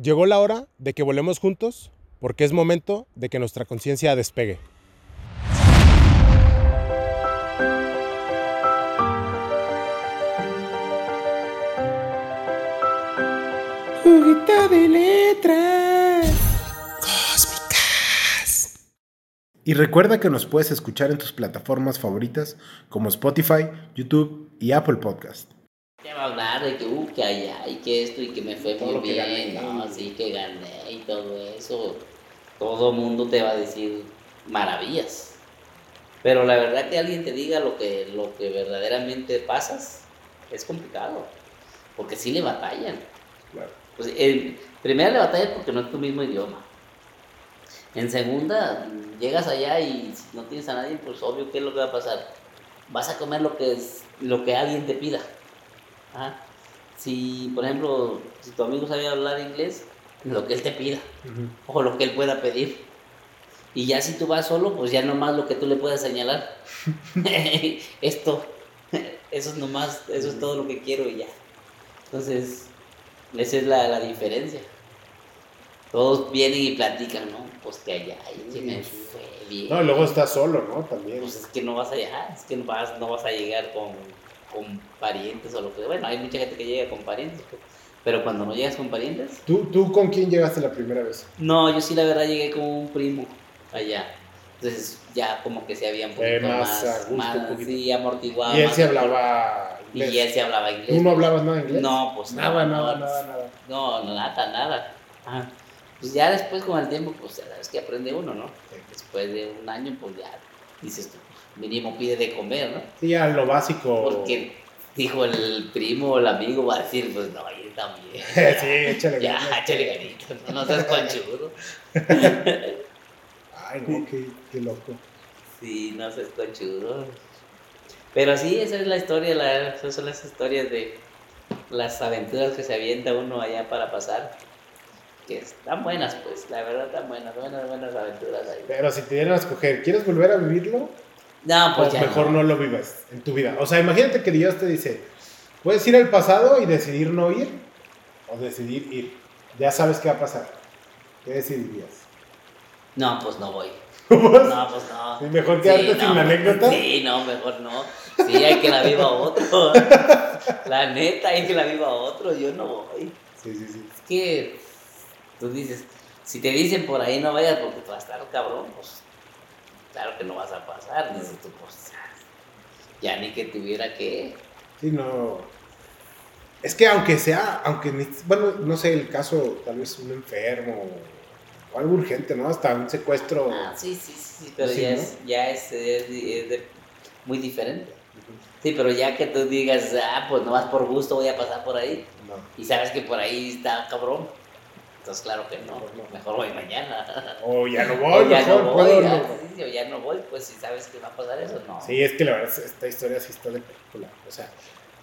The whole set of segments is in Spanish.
Llegó la hora de que volemos juntos porque es momento de que nuestra conciencia despegue. Juguito de letras cósmicas. Y recuerda que nos puedes escuchar en tus plataformas favoritas como Spotify, YouTube y Apple Podcast. Te va a hablar de que, uh, que allá y que esto y que me fue muy bien, no, sí, que gané y todo eso. Todo mundo te va a decir maravillas. Pero la verdad que alguien te diga lo que, lo que verdaderamente pasas es complicado. Porque sí le batallan. Pues, en primera le batallas porque no es tu mismo idioma. En segunda, llegas allá y si no tienes a nadie, pues obvio, ¿qué es lo que va a pasar? Vas a comer lo que, es, lo que alguien te pida. Si, por ejemplo, si tu amigo sabe hablar inglés, lo que él te pida o lo que él pueda pedir. Y ya si tú vas solo, pues ya nomás lo que tú le puedas señalar. Esto, eso es nomás, eso es todo lo que quiero y ya. Entonces, esa es la, la diferencia. Todos vienen y platican, ¿no? Pues que allá, y que me fue bien. No, y luego estás solo, ¿no? También. Pues es que no vas a llegar, es que no vas, no vas a llegar con, con parientes o lo que Bueno, hay mucha gente que llega con parientes, pues, pero cuando no llegas con parientes. ¿Tú, ¿Tú con quién llegaste la primera vez? No, yo sí la verdad llegué con un primo allá. Entonces ya como que se había un poquito Eh, más más, gusto, más, un poquito. sí, amortiguado. y él se hablaba inglés. Y él se hablaba inglés. ¿Tú no hablabas nada inglés? No, pues Nada, nada, no, nada, nada. No, no, nada, nada. Ajá. Pues ya después con el tiempo, pues ya sabes que aprende uno, ¿no? Después de un año, pues ya dices tú, mínimo pide de comer, ¿no? Sí, a lo básico. Porque dijo el primo o el amigo va a decir, pues no, yo también. sí, échale Ya, ganas. échale ganitas, no, no seas conchudo. Ay, no, qué, qué loco. Sí, no seas conchudo. Pero sí, esa es la historia, la, esas son las historias de las aventuras que se avienta uno allá para pasar. Que están buenas, pues, la verdad están buenas, buenas, buenas aventuras ahí. Pero si te dieran a escoger, ¿quieres volver a vivirlo? No, pues o ya mejor no. no. lo vivas en tu vida. O sea, imagínate que Dios te dice, puedes ir al pasado y decidir no ir o decidir ir. Ya sabes qué va a pasar. ¿Qué decidirías? No, pues no voy. ¿Pues? No, pues no. ¿Y mejor quedarte sin la anécdota? Sí, no, mejor no. Sí, hay que la viva otro. La neta, hay que la viva otro. Yo no voy. Sí, sí, sí. Es que tú dices, si te dicen por ahí no vayas porque te vas a estar cabrón, pues claro que no vas a pasar. Dices tú, pues ya ni que tuviera que. Sí, no. Es que aunque sea, aunque, bueno, no sé, el caso, tal vez un enfermo o algo urgente, ¿no? Hasta un secuestro. Ah, sí, sí, sí, pero Sí, ya, ¿no? es, ya es, es- es de- muy diferente. Sí, pero ya que tú digas, ah, pues no vas por gusto, voy a pasar por ahí. No. Y sabes que por ahí está cabrón. Entonces, claro que no. Mejor voy mañana. O ya no voy, o ya mejor no voy, ya, no. sí, o ya no voy, pues si sabes que va a pasar eso, no. Sí, es que la verdad, esta historia sí está de película. O sea,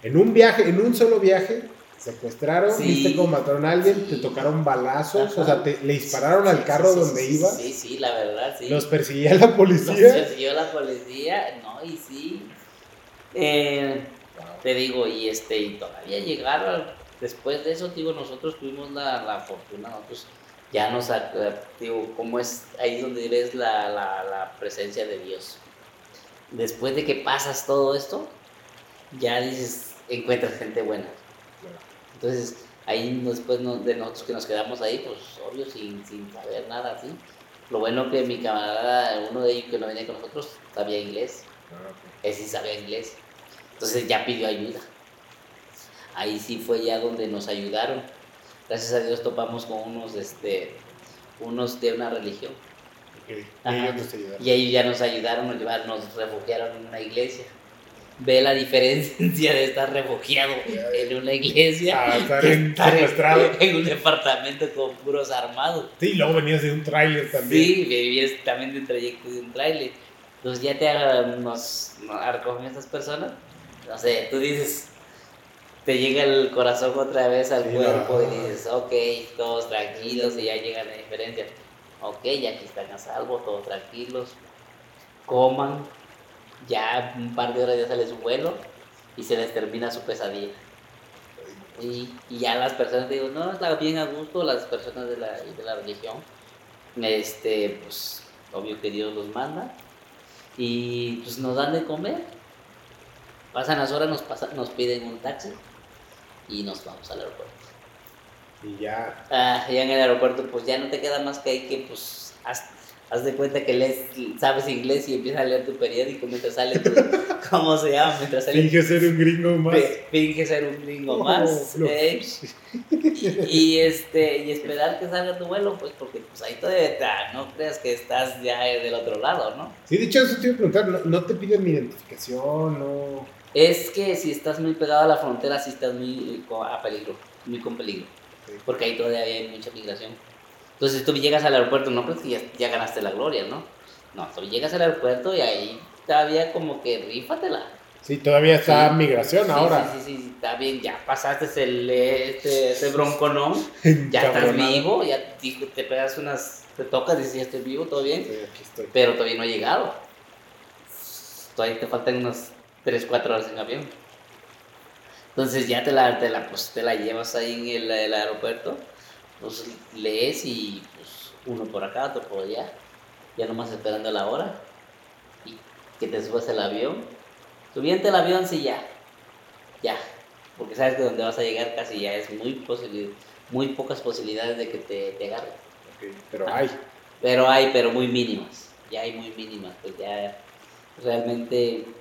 en un viaje, en un solo viaje, secuestraron, Sí. viste cómo mataron a alguien, Sí. te tocaron balazos, Ajá. o sea, te, le dispararon al carro donde sí, ibas, Sí, sí, la verdad, sí. los perseguía la Los policía. persiguió la policía, no, y sí. Eh, te digo, y este, y todavía llegaron, después de eso, digo, nosotros tuvimos la, la fortuna, nosotros ya nos, eh, digo, como es ahí donde ves la, la, la presencia de Dios. Después de que pasas todo esto, ya dices, encuentras gente buena. Entonces, ahí después de nosotros que nos quedamos ahí, pues obvio, sin, sin saber nada así. Lo bueno que mi camarada, uno de ellos que no venía con nosotros, sabía inglés. Él sí sabía inglés. Entonces ya pidió ayuda. Ahí sí fue ya donde nos ayudaron. Gracias a Dios topamos con unos, este, unos de una religión. Ok, y Ajá. ellos. Y ya nos ayudaron, nos llevaron, nos refugiaron en una iglesia. Ve la diferencia de estar refugiado en una iglesia Ah, estar en- estar en- un departamento con puros armados. Sí, luego venías de un tráiler también. Sí, vivías también de un trayecto de un trailer. Entonces ya te nos, nos estas personas. No sé, tú dices, te llega el corazón otra vez al Sí, cuerpo no. y dices, ok, todos tranquilos y ya llega la diferencia. Ok, ya aquí están a salvo, todos tranquilos. Coman, ya un par de horas ya sale su vuelo y se les termina su pesadilla. Y, y ya las personas, digo, no, está bien a gusto, las personas de la, de la religión, este, pues, obvio que Dios los manda, y pues nos dan de comer. Pasan las horas, nos, pasa, nos piden un taxi y nos vamos al aeropuerto. Y ya. Ah, ya en el aeropuerto, pues ya no te queda más que hay que, pues, haz, haz de cuenta que lees, sabes inglés y empiezas a leer tu periódico mientras sale tu, ¿cómo se llama? Mientras sale Finge ser un gringo más. Fi- Finge ser un gringo Oh, más. ¿eh? Y, y, este, y esperar que salga tu vuelo, pues porque pues ahí todavía está, no creas que estás ya del otro lado, ¿no? Sí, de hecho, eso te iba a preguntar. ¿No, no te piden mi identificación? No. Es que si estás muy pegado a la frontera, sí estás muy co- a peligro, muy con peligro, porque ahí todavía hay mucha migración. Entonces tú llegas al aeropuerto, no crees que ya, ya ganaste la gloria, ¿no? No, tú llegas al aeropuerto y ahí todavía como que rífatela. Sí, todavía está Sí. migración Sí, ahora. Sí, sí, sí, está bien, ya pasaste el, este, ese bronconón, ya estás vivo, ya te pegas unas, te tocas, dices, ya estoy vivo, todo bien, Sí, aquí estoy. pero todavía no he llegado. Todavía te faltan unas 3, 4 horas en avión. Entonces ya te la, te la, pues, te la llevas ahí en el, el aeropuerto, pues lees y pues uno por acá, otro por allá, ya nomás esperando la hora y que te subas al avión. Subiente el avión, sí, ya, ya, porque sabes que donde vas a llegar casi ya es muy, posibil- muy pocas posibilidades de que te, te agarren. Pero hay. Pero hay, pero muy mínimas. Ya hay muy mínimas. Pues ya realmente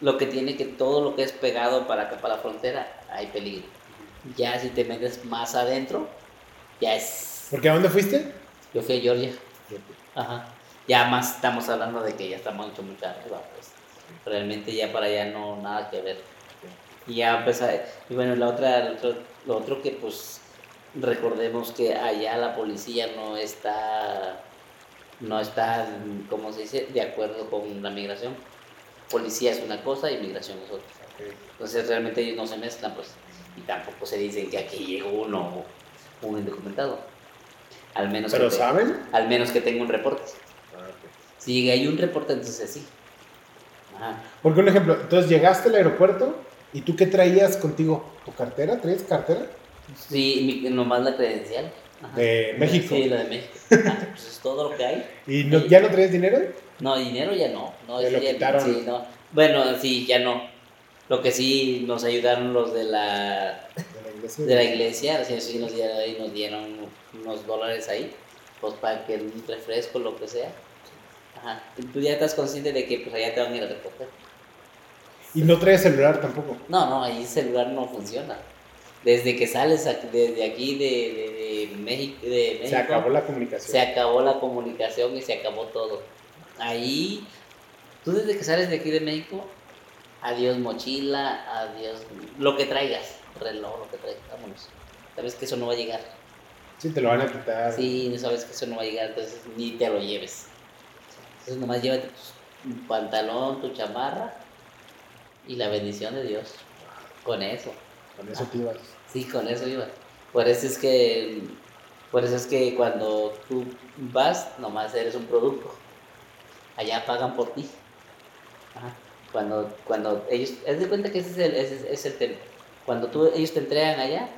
lo que tiene que todo lo que es pegado para acá, para la frontera, hay peligro. Ya si te metes más adentro, ya es. ¿Porque a dónde fuiste? Yo fui a Georgia. Ajá. Ya más estamos hablando de que ya estamos mucho, mucho arriba, pues. Realmente ya para allá no nada que ver. Y ya empezar. Y bueno, la otra, lo otro, lo otro que pues recordemos que allá la policía no está, no está, ¿cómo se dice?, de acuerdo con la migración. Policía es una cosa y migración es otra. Entonces realmente ellos no se mezclan, pues. Y tampoco se dicen que aquí llegó uno, un indocumentado. Al menos, ¿Pero que te- saben? al menos que tenga un reporte. Ah, ok. Si hay un reporte, entonces sí. Ajá. Porque un ejemplo, entonces llegaste al aeropuerto y tú qué traías contigo? ¿Tu cartera? ¿Traías cartera? Sí, mi- nomás la credencial. Ajá. De México. Sí, la de México. Ah, pues es todo lo que hay. ¿Y no- ya no traías dinero? No, dinero ya no. no Te lo ya- quitaron. sí, no. Bueno, sí, ya no. Lo que sí nos ayudaron los de la, De la iglesia. de la iglesia, sí, sí nos dieron, ahí, nos dieron unos dólares ahí, pues para que un refresco, lo que sea. Ajá. Y Tú ya estás consciente de que pues allá te van a ir a recoger. Y no traías celular tampoco. No, no, ahí el celular no funciona. Desde que sales desde aquí de, de, de México, de México, Se acabó la comunicación. se acabó la comunicación y se acabó todo. Ahí, tú desde que sales de aquí de México, adiós mochila, adiós lo que traigas, reloj, lo que traigas, vámonos. Sabes que eso no va a llegar. Sí, te lo van a quitar. Sí, sabes que eso no va a llegar, entonces ni te lo lleves. Entonces nomás llévate tu pantalón, tu chamarra y la bendición de Dios. Con eso. Con eso te ibas. Sí, con eso iba. Por eso es que, por eso es que cuando tú vas, nomás eres un producto. Allá pagan por ti. Ajá. Cuando, cuando ellos, es de cuenta que ese es el, ese es- el tema. Cuando tú, ellos te entregan allá,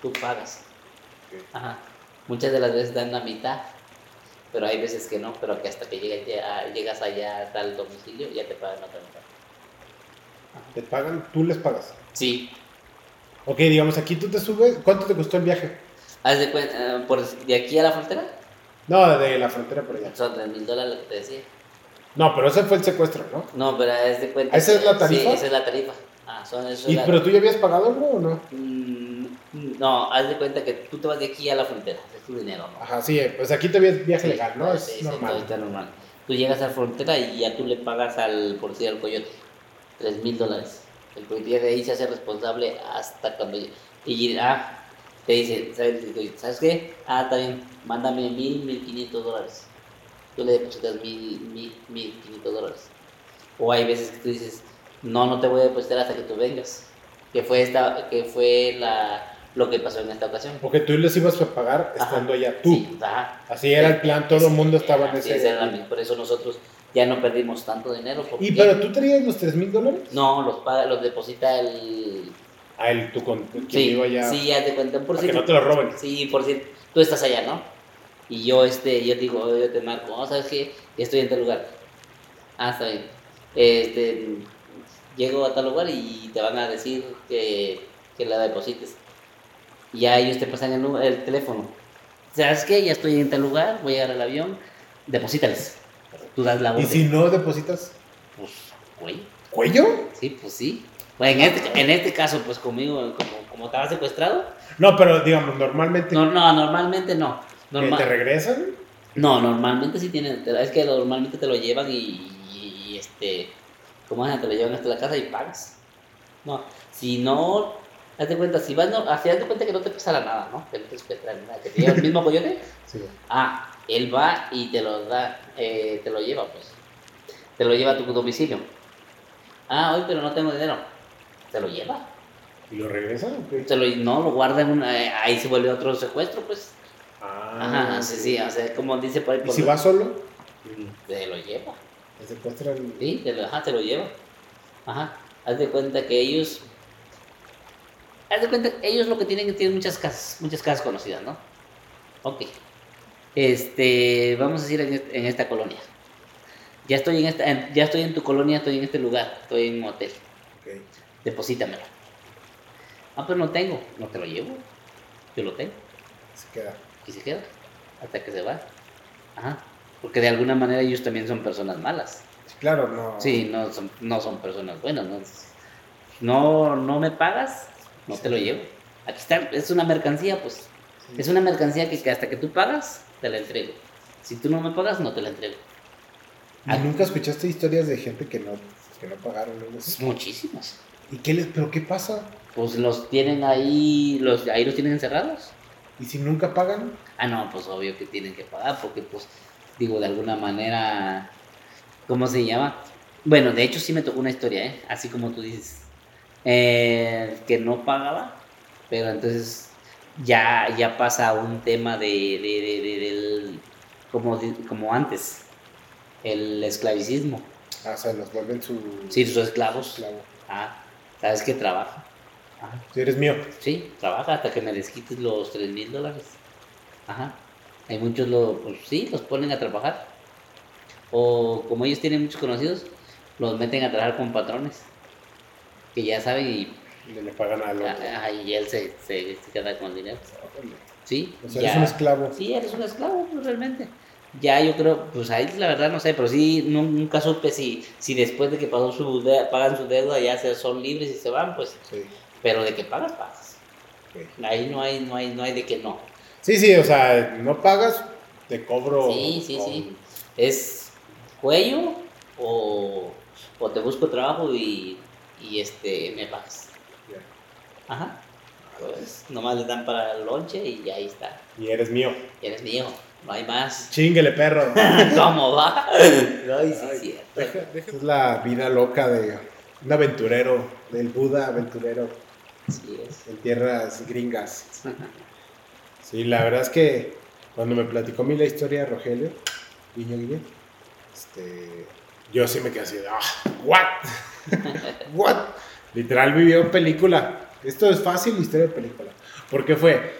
tú pagas. Ajá. Muchas de las veces dan la mitad, pero hay veces que no, pero que hasta que llegas, allá hasta el domicilio, ya te pagan otra mitad. Te pagan, tú les pagas. Sí, Ok, digamos, aquí tú te subes. ¿Cuánto te costó el viaje? haz de cuenta, eh, por, de aquí a la frontera, No, de la frontera por allá. son 3 mil dólares lo que te decía. No, pero ese fue el secuestro, ¿no? No, pero es de cuenta. ¿Esa es la tarifa? Sí, esa es la tarifa. Ah, son eso es ¿Y, la- ¿Pero tú ya habías pagado algo o no? Mm, no, haz de cuenta que tú te vas de aquí a la frontera, es tu dinero, ¿no? Ajá, sí, pues aquí es viaje Sí, legal, ¿no? Es sí, sí, normal. está normal. Tú llegas a la frontera y ya tú le pagas al policía del coyote 3 mil dólares. El policía de ahí se hace responsable hasta cuando. Y ah, te dice, ¿sabes, ¿sabes qué? Ah, está bien, mándame mil, mil quinientos dólares. Tú le depositas mil, mil, mil quinientos dólares. O hay veces que tú dices, no, no te voy a depositar hasta que tú vengas. Que fue, esta, que fue la, lo que pasó en esta ocasión. Porque tú les ibas a pagar Ajá. estando allá tú. Sí, ajá. Así era el plan, todo el mundo estaba en ese. es, era por eso nosotros ya no perdimos tanto dinero. Porque ¿Y pero tú traías los 3 mil dólares? No, los paga, los deposita el, A él, tú con quien Sí, iba allá. sí, ya te cuento. Por si que no te lo roben. Sí, por si tú estás allá, ¿no? Y yo, este, yo digo, yo te marco, oh, ¿sabes qué? Estoy en tal lugar. Ah, está bien. Este, llego a tal lugar y te van a decir que, que la deposites. Y ya ellos te pasan el, el teléfono. ¿Sabes qué? Ya estoy en tal lugar, voy a llegar al avión, deposítales. Tú das la Y orden. si no depositas, Pues, güey, ¿cuello? sí, pues sí. Pues en este, en este caso, pues conmigo, como, como estaba secuestrado, No, pero digamos, normalmente no, no, normalmente no. ¿que Normal- te regresan. No, normalmente sí tienen, es que normalmente te lo llevan y, y, este, ¿cómo es? Te lo llevan hasta la casa y pagas. No, si no, haz de cuenta, si vas, no, así haz de cuenta que no te pasará nada, ¿no? Que no te secuestran nada, que te lleva el mismo coyote. Sí. Ah, él va y te lo da, eh, te lo lleva, pues. Te lo lleva a tu domicilio. Ah, hoy, pero no tengo dinero. Te lo lleva. ¿Y lo qué? Te lo, no, lo guarda en una, eh, ahí se vuelve otro secuestro, pues. Ah, Ajá, sí, sí, o sea, como dice por ahí. ¿Y si lo- vas solo? Te lo lleva. Te secuestran. Sí, te lo, ajá, te lo lleva. Ajá. Haz de cuenta que ellos. Haz de cuenta, ellos lo que tienen tienen muchas casas, muchas casas conocidas, ¿no? Ok. Este, vamos a decir en, est- en esta colonia. Ya estoy en esta, en- ya estoy en tu colonia, estoy en este lugar, estoy en un hotel. Ok. Deposítamelo. Ah, pero no tengo, no te lo llevo. Yo lo tengo. Se queda. Y se queda hasta que se va. Ajá. Porque de alguna manera ellos también son personas malas. Claro, no. Sí, no son, no son personas buenas. ¿no? no, no me pagas, no te lo llevo. Aquí está, es una mercancía, pues. Sí. Es una mercancía que, que hasta que tú pagas, te la entrego. Si tú no me pagas, no te la entrego. ¿Y nunca escuchaste historias de gente que no, que no pagaron o algo así? Muchísimos. ¿Y qué les, pero qué pasa? Pues los tienen ahí, los, ahí los tienen encerrados. ¿Y si nunca pagan? Ah, no, pues obvio que tienen que pagar, porque pues, digo, de alguna manera, ¿cómo se llama? Bueno, de hecho sí me tocó una historia, ¿eh? Así como tú dices, eh, que no pagaba, pero entonces ya, ya pasa a un tema de, de, de- de- del, como, como antes, el esclavicismo. Ah, o sea, los vuelven su. Sí, sus esclavos. esclavo. Ah, ¿sabes que trabaja? Ajá. Si eres mío. Sí, trabaja hasta que me desquites los 3 mil dólares. Ajá. Hay muchos, lo, pues sí, los ponen a trabajar. O como ellos tienen muchos conocidos, los meten a trabajar con patrones. Que ya saben y, Y le pagan al otro. ah, y él se, se, se queda con el dinero. Sí, O sea, ya. eres un esclavo. Sí, eres un esclavo, pues, realmente. Ya yo creo, pues ahí la verdad no sé, pero sí nu- nunca supe si, si después de que pasó su de- pagan su deuda ya se son libres y se van, pues, Sí. pero de que pagas, pagas. Ahí no hay, no hay, no hay de que no. Sí, sí, o sea, no pagas, te cobro. Sí, sí, con- sí. Es cuello o, o te busco trabajo y, y este me pagas. Ajá. Pues nomás le dan para el lonche y ahí está. Y eres mío. Y eres mío, no hay más. Chinguele, perro. ¿Cómo va? Ay, sí, Ay, cierto. deja- deja- Es la vida loca de un aventurero, del Buda aventurero Sí es. en tierras gringas. Sí, la verdad es que cuando me platicó a mí la historia de Rogelio, Guiño Guiño, este, yo sí me quedé así, de, ah, what? what? Literal vivió película. Esto es fácil, historia de película. Porque fue,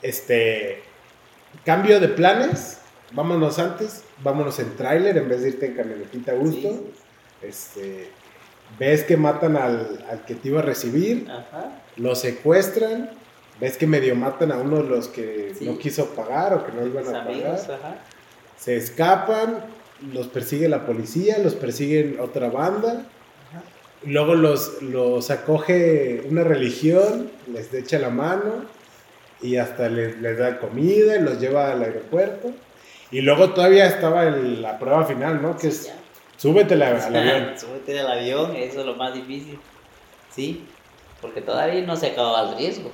este, cambio de planes, vámonos antes, vámonos en tráiler en vez de irte en camionetita a gusto. Sí, Este, ves que matan al, al que te iba a recibir, Ajá. lo secuestran, ves que medio matan a uno de los que Sí. no quiso pagar o que no iban a amigos, pagar, ajá. se escapan, los persigue la policía, los persiguen otra banda, luego los, los acoge una religión, les echa la mano y hasta les, les da comida y los lleva al aeropuerto. Y luego todavía estaba el- la prueba final, ¿no? Que es, Ya. súbete al avión. Súbete al avión, eso es lo más difícil. Sí, porque todavía no se acababa el riesgo.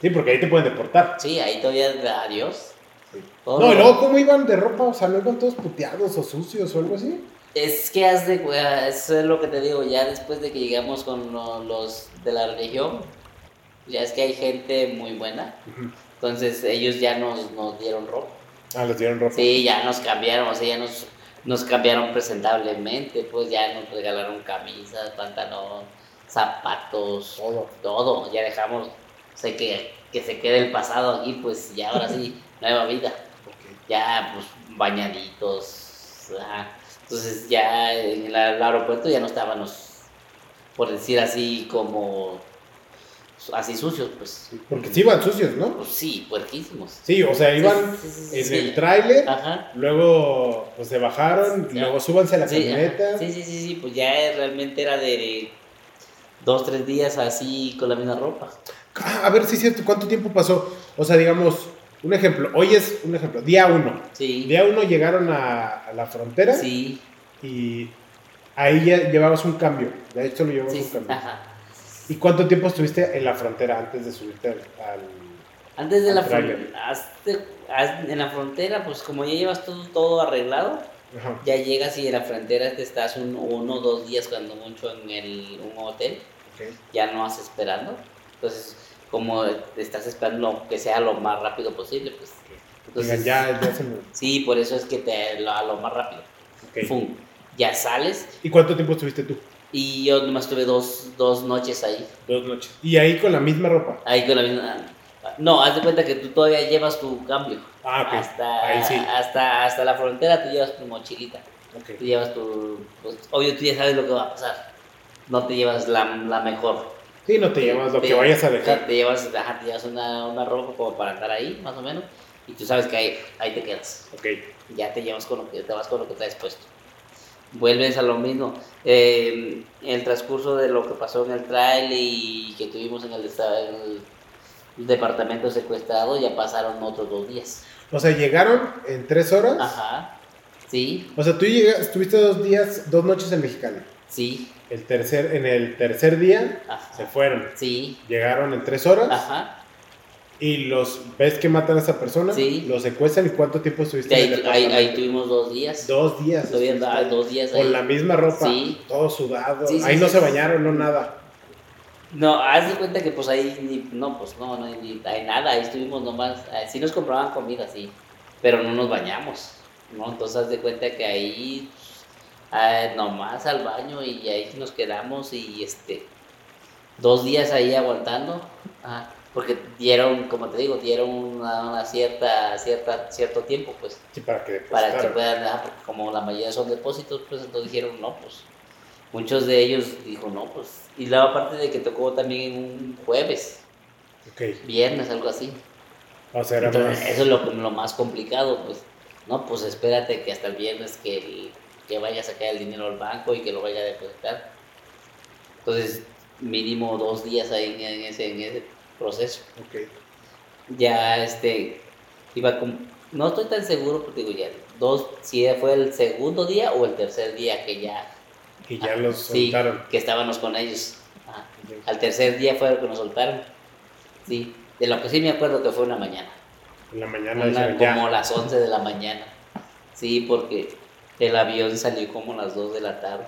Sí, porque ahí te pueden deportar. Sí, ahí todavía adiós. Sí. No, y luego, ¿cómo iban de ropa? O sea, ¿no iban todos puteados o sucios o algo así? Es que haz de cu- eso es lo que te digo, ya después de que llegamos con lo- los de la religión, ya es que hay gente muy buena, entonces ellos ya nos, nos dieron ropa. Ah, les dieron ropa. Sí, ya nos cambiaron, o sea, ya nos, nos cambiaron presentablemente, pues ya nos regalaron camisas, pantalón, zapatos, Todo. todo, ya dejamos, sé que, que se quede el pasado aquí, pues ya ahora sí, nueva vida, ya pues bañaditos, ajá. Entonces ya en el, aeropuerto ya no estábamos, por decir así, como así sucios, pues, Porque sí iban sucios, ¿no? pues sí, puerquísimos. Sí, o sea, iban Sí, sí, sí, en el tráiler, luego pues se bajaron, luego súbanse a la camioneta. ajá. sí, sí, sí, sí, pues ya realmente era de dos, tres días así con la misma ropa. Ah, a ver, sí es cierto, ¿cuánto tiempo pasó? O sea, digamos, un ejemplo, hoy es un ejemplo, día uno. Sí, Día uno llegaron a, a la frontera sí, y ahí ya llevabas un cambio. De hecho, lo llevabas sí, un cambio. ajá. ¿Y cuánto tiempo estuviste en la frontera antes de subirte al... al- Antes de la Al tráiler. frontera, en la frontera, pues como ya llevas todo, todo arreglado, Ajá. ya llegas y en la frontera te estás un, uno o dos días cuando mucho en el, un hotel, ok. ya no vas esperando. Entonces, como estás esperando que sea lo más rápido posible, pues. Entonces, ya, ya se me... Sí, por eso es que te lo, a lo más rápido. ok. Fum, ya sales ¿Y cuánto tiempo estuviste tú? y yo nomás tuve dos, dos noches ahí. Dos noches. Y ahí con la misma ropa. Ahí con la misma. No, haz de cuenta que tú todavía llevas tu cambio. Ah, ok. Hasta, Ahí sí. hasta, hasta la frontera tú llevas tu mochilita. Ok. Tú llevas tu. pues, obvio, tú ya sabes lo que va a pasar. No te llevas la, la mejor. Sí, no te llevas lo Te- que vayas a Te, dejar. te llevas, ajá, te llevas una, una ropa como para andar ahí, más o menos. Y tú sabes que ahí, ahí te quedas. Ok. ya te llevas con lo que te vas con lo que traes puesto. Vuelves a lo mismo. Eh, el transcurso de lo que pasó en el trail y que tuvimos en el, esta- el departamento secuestrado, ya pasaron otros dos días. O sea, llegaron en tres horas. Ajá. Sí, O sea, tú llegas, estuviste dos días, dos noches en Mexicali. sí, El tercer, en el tercer día ajá. se fueron. Sí, Llegaron en tres horas ajá. y los ves que matan a esa persona, Sí. los secuestran y cuánto tiempo estuviste De en el ahí, ahí, ahí tuvimos dos días. Dos días. Todavía dos días ahí. Con la misma ropa, Sí. todo sudado. Sí, ahí no se bañaron, no nada. No, haz de cuenta que pues ahí ni- no, pues no, no hay, ni- hay nada, ahí estuvimos nomás, eh, sí nos compraban comida, sí, pero no nos bañamos, ¿no? Entonces haz de cuenta que ahí eh, nomás al baño y ahí nos quedamos y este, dos días ahí aguantando, ajá, porque dieron, como te digo, dieron una, una cierta, cierta, cierto tiempo, pues, Sí, para que para que puedan, ah, porque como la mayoría son depósitos, pues entonces dijeron, no, pues muchos de ellos dijo, no, pues, y luego aparte de que tocó también un jueves, viernes, algo así. O sea, era Entonces, más. eso es lo, lo más complicado, pues, no, pues espérate que hasta el viernes que, el- que vaya a sacar el dinero al banco y que lo vaya a depositar. Entonces, mínimo dos días ahí en, ese, en ese proceso. Ok. Ya, este, iba como, no estoy tan seguro, porque digo, ya, dos, si fue el segundo día o el tercer día que ya Y ya Ah, los sí, soltaron. que estábamos con ellos. Ajá. Ok. Al tercer día fue el que nos soltaron. Sí, de lo que sí me acuerdo que fue una mañana. En la mañana Una- dijeron, ya. como las 11 de la mañana. Sí, porque el avión salió como a las 2 de la tarde.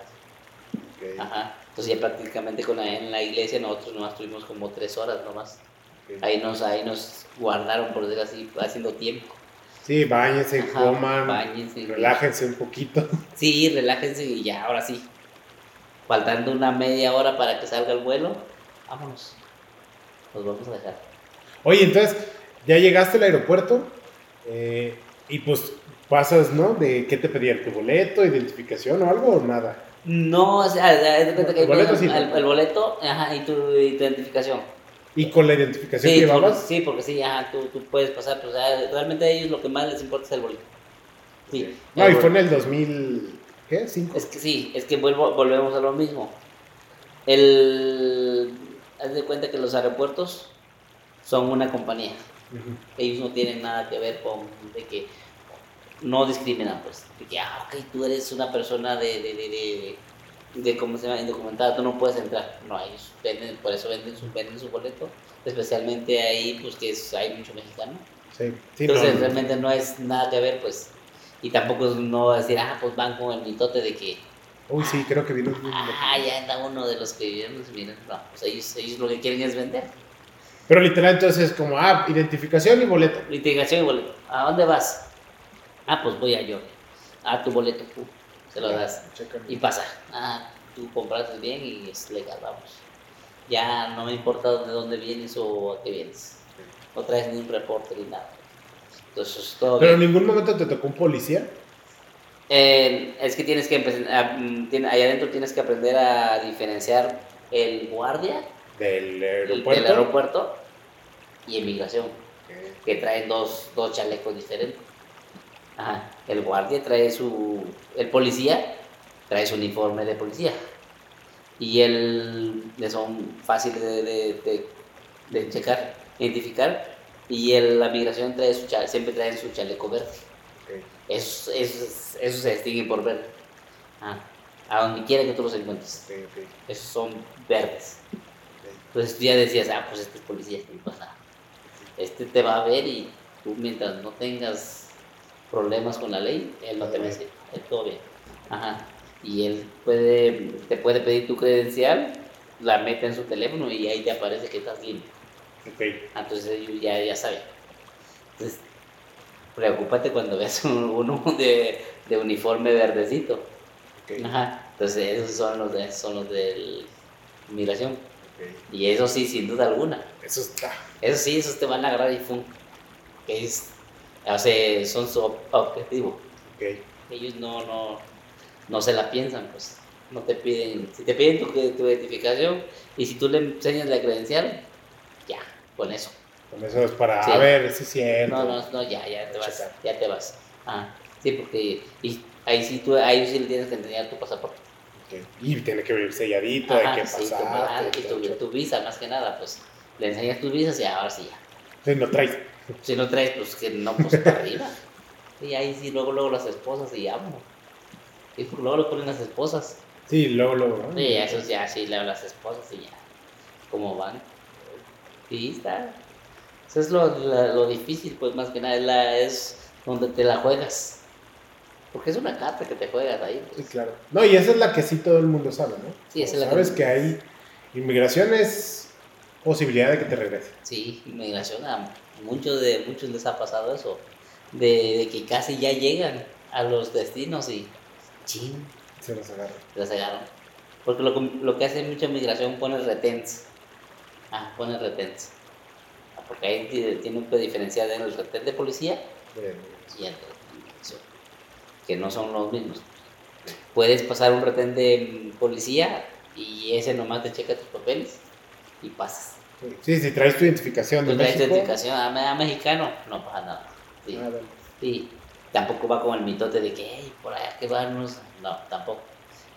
Ok, Ajá. Entonces ya prácticamente con la, en la iglesia nosotros nomás tuvimos como 3 horas nomás. ok. Ahí nos, ahí nos guardaron, por decir así, haciendo tiempo. Sí, bañense, Ajá, coman, báñense. relájense un poquito. Sí, relájense y ya, ahora sí. Faltando una media hora para que salga el vuelo, vámonos. Nos vamos a dejar. Oye, entonces, ya llegaste al aeropuerto eh, y pues pasas, ¿no? De qué te pedían, tu boleto, identificación o algo o nada. No, o sea, que El boleto el, sí, ¿no? el boleto ajá, y tu identificación. Y con la identificación Sí, que sí, porque sí, ajá, tú, tú puedes pasar, pues, ah, realmente a ellos lo que más les importa es el boleto. Sí. No, el y fue en el 2000, ¿qué? ¿Cinco? Es que sí, es que vuelvo, volvemos a lo mismo. El, haz de cuenta que los aeropuertos son una compañía. Ellos no tienen nada que ver con de que no discriminan pues que ah ok tú eres una persona de de, de, de, de cómo se llama indocumentada tú no puedes entrar no ellos venden por eso venden su venden su boleto especialmente ahí pues que es- hay mucho mexicano Sí, sí, entonces realmente no es nada que ver pues y tampoco es- no decir ah pues van con el mitote de que Uy, sí, creo que vino. un- ah ya anda uno de los que vivieron miren no pues ellos ellos lo que quieren es vender Pero literal, entonces, como, ah, identificación y boleto. Litigación y boleto. ¿A dónde vas? Ah, pues voy a yo. Ah, tu boleto, pu, se lo das. Chécame. Y pasa. Ah, tú compraste bien y es legal, vamos. Ya no me importa de dónde vienes o a qué vienes. No traes ni un reporte ni nada. Entonces, todo Pero en ningún momento te tocó un policía. Eh, es que tienes que empezar, a- mm, adentro tienes que aprender a diferenciar el guardia Del el- aeropuerto. del aeropuerto y inmigración, Ok. que traen dos, dos chalecos diferentes. Ajá. El guardia trae su. El policía trae su uniforme de policía. Y le son fáciles de, de, de- de checar, identificar. Y el, la migración trae su cha- siempre traen su chaleco verde. Esos, esos se distinguen por verde. A donde quiera que tú los encuentres. Esos son verdes. Entonces tú ya decías, ah, pues este es policía, no pasa nada. Este te va a ver y tú mientras no tengas problemas con la ley, él no te va a decir, "Eh, todo bien. Ajá. Y él puede, te puede pedir tu credencial, la mete en su teléfono y ahí te aparece que estás limpio. Ok. Ah, Entonces ya, ya saben. Entonces, preocúpate cuando veas un- uno de, de uniforme verdecito. ok, Ajá. Entonces esos son los de, son los de migración. ok. Y eso sí, sin duda alguna. Eso está. Eso sí, esos te van a agarrar y. Que es, sea, son su ob- objetivo. Ok. Ellos no, no, no se la piensan, pues. No te piden, si te piden tu, tu identificación y si tú le enseñas la credencial, ya, con eso. Con eso es para Sí. a ver si es cierto. No, no, no, ya, ya te vas, ya te vas. Ah, sí, porque y ahí sí tú, ahí sí le tienes que enseñar tu pasaporte. Y tiene que venir selladito, Ajá, hay que sí, tu, pasar. ah, y tu, tu visa, más que nada, pues. Le enseñas tus visas y ahora sí ya. Sí, no traes. Si no traes, pues que no, pues para arriba. Y ahí sí, luego, luego las esposas y vámonos. Y pues, luego lo ponen las esposas. Sí, luego, luego. ¿no? Sí, eso ya, sí, luego las esposas y ya. ¿Cómo van? Sí, está. Eso es lo, lo difícil, pues más que nada, es, la, es donde te la juegas. Porque es una carta que te juegas ahí. Sí, pues. claro. No, y esa es la que sí todo el mundo sabe, ¿no? Sí, esa es la Sabes que- que hay inmigración es posibilidad de que te regrese. Sí, inmigración, a muchos de muchos les ha pasado eso. De, de que casi ya llegan a los destinos y. Ching, Se los agarra. las agarran. Porque lo, que- lo que hace mucha migración pone retens. Ah, pone retens. Ah, Porque ahí ti- tiene que diferenciar en el retén de policía y el de migración, que no son los mismos. Puedes pasar un retén de policía y ese nomás te checa tus papeles y pasas. Sí, si traes tu identificación de traes tu identificación a, a mexicano, no pasa nada. Sí, Ah, sí. Tampoco va con el mitote de que, hey, por allá que van unos-". No, tampoco.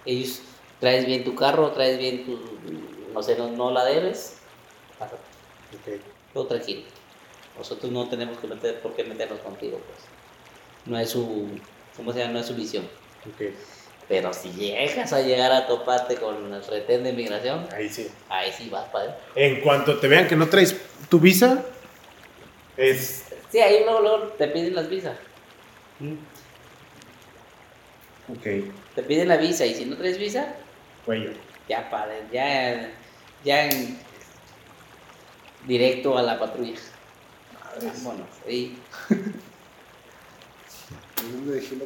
Ellos, traes bien tu carro, traes bien tu, no sé, no, no la debes, pásate. Todo tranquilo. Nosotros no tenemos que meter, por qué meternos contigo, pues. No es su, ¿cómo se llama? No es su visión. Ok. Pero si llegas a llegar a toparte con el retén de migración, Ahí sí. ahí sí vas para adentro. En cuanto te vean que no traes tu visa, es. Sí, ahí luego, luego te piden las visas. Ok. Te piden la visa y si no traes visa, Cuello. ya para, ya, ya en- directo a la patrulla. Vámonos, sí. ¿Dónde dejé la?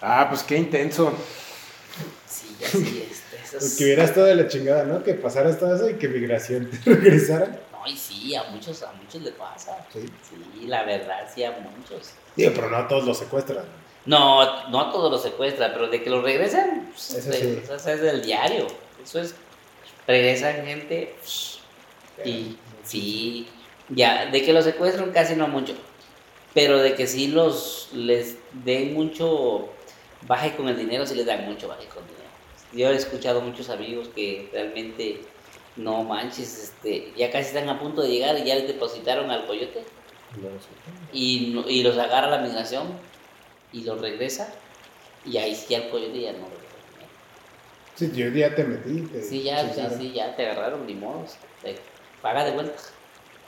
Ah, pues qué intenso. Sí, ya sí, este, eso es- Que hubiera estado de la chingada, ¿no? Que pasaras todo eso y que migración te regresara. No, y sí, a muchos, a muchos le pasa. Sí. Sí, la verdad, sí, a muchos. Digo, pero no a todos los secuestran. No, no a todos los secuestran, pero de que los regresan, pues, Eso sí. eso es del diario. Eso es, regresan gente y sí, ya, de que los secuestran casi no mucho, pero de que sí los, les den mucho baje con el dinero, sí les dan mucho baje con dinero. Yo he escuchado muchos amigos que realmente, no manches, este, ya casi están a punto de llegar y ya les depositaron al coyote y, no- y los agarra la migración y los regresa y ahí sí ya el coyote ya no. Sí, yo ya te metí. Te Sí, ya, sí, sí, ya te agarraron, ni modos. Te paga de vuelta.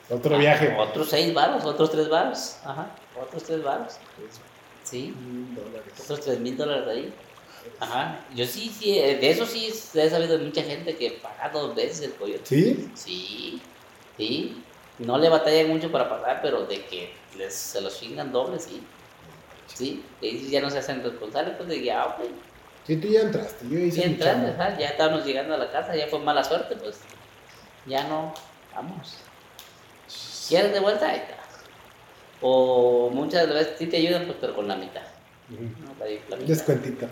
Otro Ah, viaje. Otros seis varos, otros tres varos. Ajá, otros tres varos. Sí, Mil dólares. otros tres mil dólares ahí. Ajá, yo sí, sí, de eso sí he sabido de mucha gente que paga dos veces el coyote. ¿Sí? Sí, sí. No le batallan mucho para pagar, pero de que les, se los fingan doble, sí. Sí, y ya no se hacen responsables, pues de ya, ok. Sí, tú ya entraste, yo hice Sí, entraste, ajá, ya estábamos llegando a la casa, ya fue mala suerte, pues ya no, vamos. ¿Quieres de vuelta? Ahí está. O muchas veces sí te ayudan, pues, pero con la mitad. Ahí, la mitad. descuentito.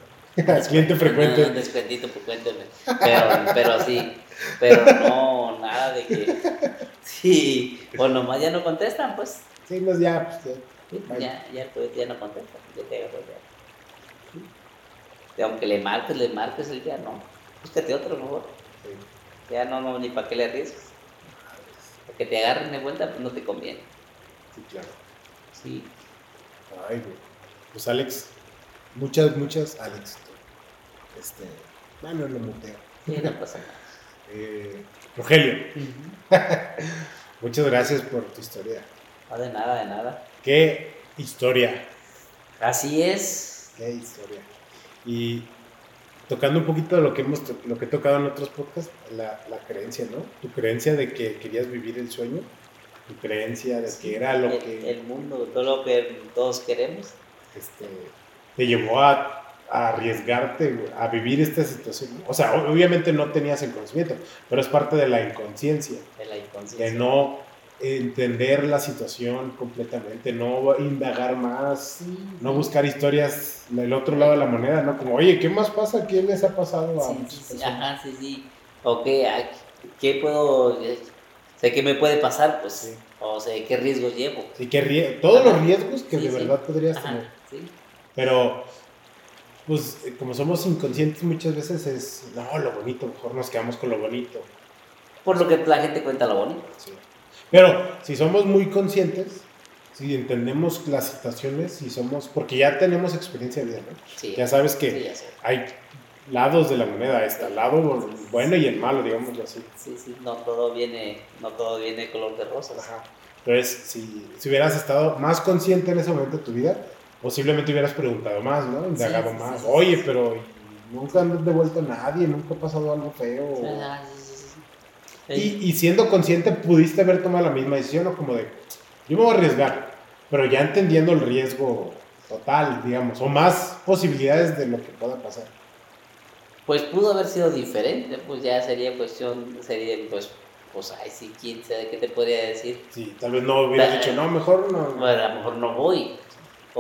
Cliente Un frecuente. descuentito, pues cuénteme. Pero, pero sí, pero no, nada de que. Sí, o nomás ya no contestan, pues. Sí, no, ya, pues, ya. Vale. ya, ya, pues, ya no contesta, ya te agarró ya. Sí. Aunque le marques, le marques, él ya no. Búscate otro mejor. Sí. Ya no, no, ni para qué le arriesgas. Porque te agarren de vuelta, pues no te conviene. Sí, claro. Sí. Ay, güey. Pues Alex, muchas, muchas, Alex. tú. Este, bueno, lo muteo. No pasa nada. Eh, Rogelio, muchas gracias por tu historia. No, de nada, de nada. Qué historia, Así es. qué historia. Y tocando un poquito de lo que hemos lo que he tocado en otros podcasts, la, la creencia, ¿no? Tu creencia de que querías vivir el sueño, tu creencia de que era lo el, que el mundo, todo lo que todos queremos. este, te llevó a, a arriesgarte a vivir esta situación. O sea, o- obviamente no tenías el conocimiento, pero es parte de la inconsciencia, de la de inconsciencia. no entender la situación completamente, no indagar más, Sí, no buscar historias del otro lado de la moneda, ¿no? Como, oye, ¿qué más pasa? ¿Qué les ha pasado a Sí, muchas sí, personas? ajá, sí, sí. O qué, qué puedo, eh, sé qué me puede pasar, pues, o sé qué riesgos llevo. Sí, que rie- todos los riesgos que de verdad podrías Ajá, tener. Pero, pues, como somos inconscientes muchas veces es, no, lo bonito, mejor nos quedamos con lo bonito. Por lo que la gente cuenta lo bonito. Sí. Pero si somos muy conscientes, si entendemos las situaciones, si somos, porque ya tenemos experiencia de vida, ¿no? Sí, Ya sabes que sí, ya hay lados de la moneda, está el lado bueno y el malo, digámoslo así. Sí, sí, no todo viene, no todo viene color de rosas. Ajá. Entonces, si, si hubieras estado más consciente en ese momento de tu vida, posiblemente hubieras preguntado más, ¿no? Indagado sí, sí, más. sí, Oye, sí. pero nunca han devuelto a nadie, nunca ha pasado algo feo. Sí. Y, y siendo consciente, pudiste haber tomado la misma decisión, o como de, yo me voy a arriesgar, pero ya entendiendo el riesgo total, digamos, o más posibilidades de lo que pueda pasar. Pues pudo haber sido diferente, pues ya sería cuestión, sería pues, pues, ay, sí, quién sabe qué te podría decir. Sí, tal vez no hubieras Pero- dicho, no, mejor no. Bueno, a lo mejor no voy.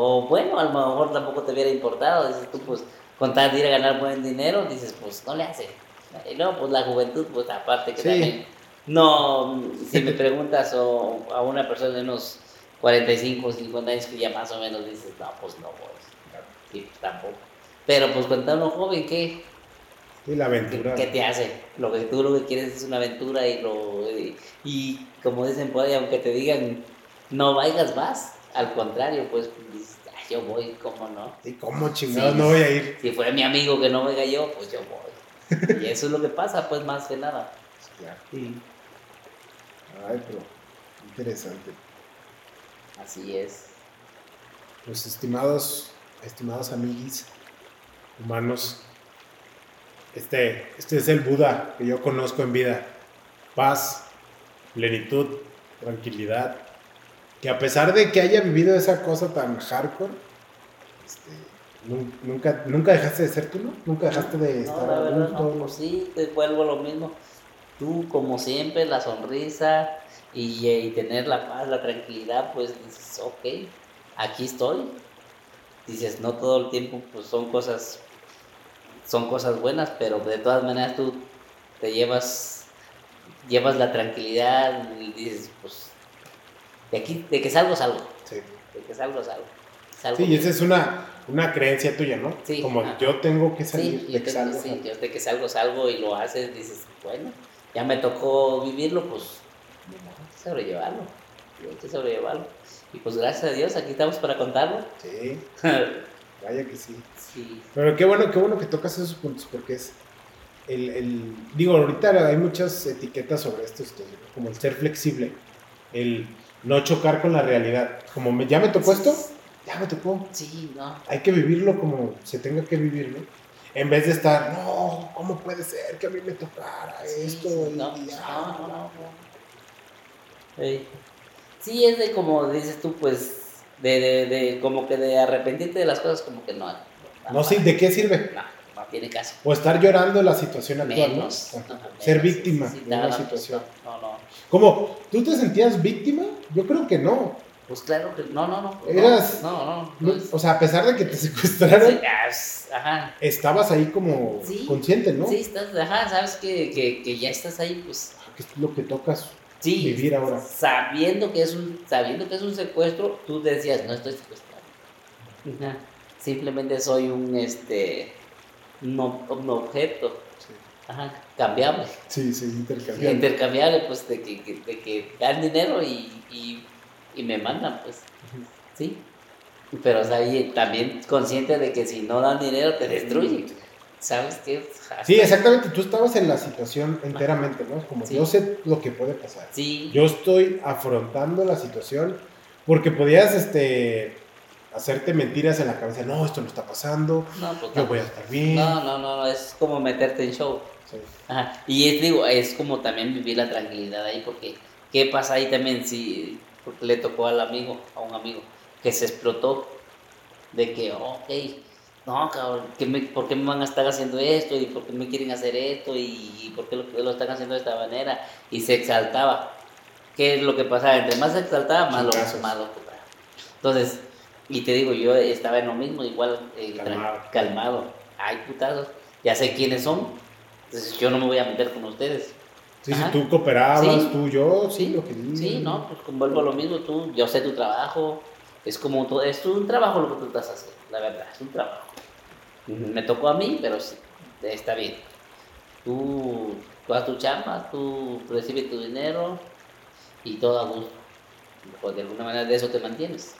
O bueno, a lo mejor tampoco te hubiera importado. Dices tú, pues, con tal de ir a ganar buen dinero, dices, pues, no le hace. Y luego, pues, la juventud, pues, aparte que Sí. también. No, si me preguntas o a una persona de unos 45 o 50 años que ya más o menos dices, no, pues, no. Sí, pues, tampoco. Pero, pues, cuando uno joven, ¿qué? Sí, la ¿Qué, aventura. qué te hace? Lo que tú lo que quieres es una aventura y lo y, y como dicen por ahí, aunque te digan no vayas más, al contrario, pues dices, "Ah, yo voy, ¿cómo no? ¿Y cómo chingados Sí. no voy a ir? Si fuera mi amigo que no venga yo, pues yo voy. Y eso es lo que pasa, pues más que nada. Claro. Sí, Ay, pero interesante. así es. Pues estimados, estimados amiguis humanos, este, este es el Buda que yo conozco en vida. Paz, plenitud, tranquilidad. Que a pesar de que haya vivido esa cosa tan hardcore, este, nun- nunca, nunca dejaste de ser tú, ¿no? Nunca dejaste de No, estar la a verdad, no, pues sí, te vuelvo a lo mismo. Tú, como siempre, la sonrisa y, y tener la paz, la tranquilidad, pues dices, ok, aquí estoy. Dices, no todo el tiempo, pues son cosas, son cosas buenas, pero de todas maneras tú te llevas, llevas la tranquilidad y dices, pues, de aquí, de que salgo, salgo, Sí. de que salgo, salgo. salgo Sí, y esa es una, una creencia tuya, ¿no? Sí, Como ajá. yo tengo que salir, Sí, de yo que salgo, sí, salgo. yo de que salgo, salgo y lo haces, dices, bueno, ya me tocó vivirlo, pues, hay que sobrellevarlo, hay que sobrellevarlo. Y pues gracias a Dios, aquí estamos para contarlo. Sí, vaya que sí. sí, Pero qué bueno, qué bueno que tocas esos puntos, porque es el, el- digo, ahorita hay muchas etiquetas sobre esto, esto, como el ser flexible, el no chocar con la realidad. Como me- ya me tocó esto, ya me tocó. sí, no, Hay que vivirlo como se tenga que vivir, ¿no? En vez de estar, no, ¿cómo puede ser que a mí me tocara Sí, esto? sí, no, y- no, ah, no, no, no. Sí, es de como dices tú, pues, de, de, de como que de arrepentirte de las cosas, como que no. No sé, ¿de qué sirve? No, no tiene caso. O estar llorando la situación actual, Menos. ¿no? Ser víctima sí, de nada, una situación. No, no. ¿Cómo? ¿Tú te sentías víctima? Yo creo que no. Pues claro que no, no, no. Eras- No, no, no. No, no es- O sea, a pesar de que te secuestraron, sí, ajá. estabas ahí como Sí. consciente, ¿no? Sí, estás, ajá, sabes que, que, que ya estás ahí, pues. Que es lo que tocas Sí. vivir ahora. Sabiendo que es un, sabiendo que es un secuestro, tú decías, no estoy secuestrado. Ajá. Simplemente soy un este un, ob- un objeto. Ajá, cambiable. Sí, sí, intercambiando. Intercambiable, pues, de que, que- de que dan dinero y, y, y me mandan, pues. Sí. Pero o sea, y también consciente de que si no dan dinero te destruyen. ¿Sabes qué? Sí, exactamente. Tú estabas en la situación enteramente, ¿no? Como Sí. yo sé lo que puede pasar. Sí. Yo estoy afrontando la situación porque podías, este, hacerte mentiras en la cabeza. No, esto no está pasando. no, pues, Yo no. voy a estar bien. no, no, no, no, es como meterte en show. Sí. Ajá. Y es, digo, es como también vivir la tranquilidad ahí, porque ¿qué pasa ahí también si porque le tocó al amigo, a un amigo, que se explotó de que, ok, no, cabrón, ¿qué me- ¿por qué me van a estar haciendo esto? ¿Y por qué me quieren hacer esto? ¿Y, por qué lo, lo están haciendo de esta manera? Y se exaltaba. ¿Qué es lo que pasaba? Entre más se exaltaba, más lo, más lo. Entonces, y te digo, yo estaba en lo mismo, igual eh, Calmado. calmado. Hay putazos, ya sé quiénes son, entonces yo no me voy a meter con ustedes. Sí, Ajá. si tú cooperabas, Sí. tú, yo, sí, lo que. Sí, no, pues vuelvo a lo mismo, tú, yo sé tu trabajo, es como todo, es un trabajo lo que tú estás haciendo, la verdad, es un trabajo. Me tocó a mí, pero sí, está bien. Tú, tú haz tu chamba, tú recibes tu dinero y todo a gusto. Pues de alguna manera de eso te mantienes.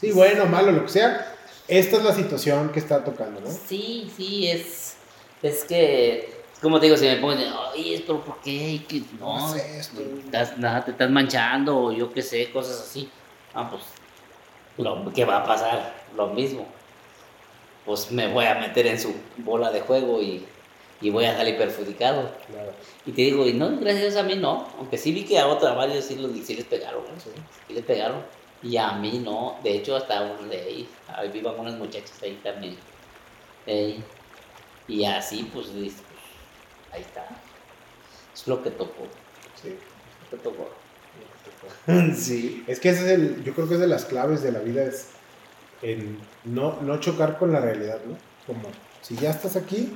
Sí, bueno, malo, lo que sea. Esta es la situación que está tocando, ¿no? Sí, sí, es, es que, como te digo, si me ponen, oye, pero ¿por qué? Y que No no, haces esto. estás- nada, te estás manchando o yo qué sé, cosas así. Ah, pues, lo que va a pasar, lo mismo. Pues me voy a meter en su bola de juego y, y voy a salir perjudicado. Claro. Y te digo, y no, gracias a mí no, aunque sí vi que a otros varios sí, los, sí les pegaron. Sí. sí les pegaron. Y a mí no, de hecho hasta un de ahí, ahí vivan unas muchachas ahí también. Ey, y así pues, pues, ahí está. Es lo que tocó, Sí. lo que tocó. Sí. Es que ese es el, yo creo que es de las claves de la vida, es en no, no chocar con la realidad, ¿no? Como, si ya estás aquí,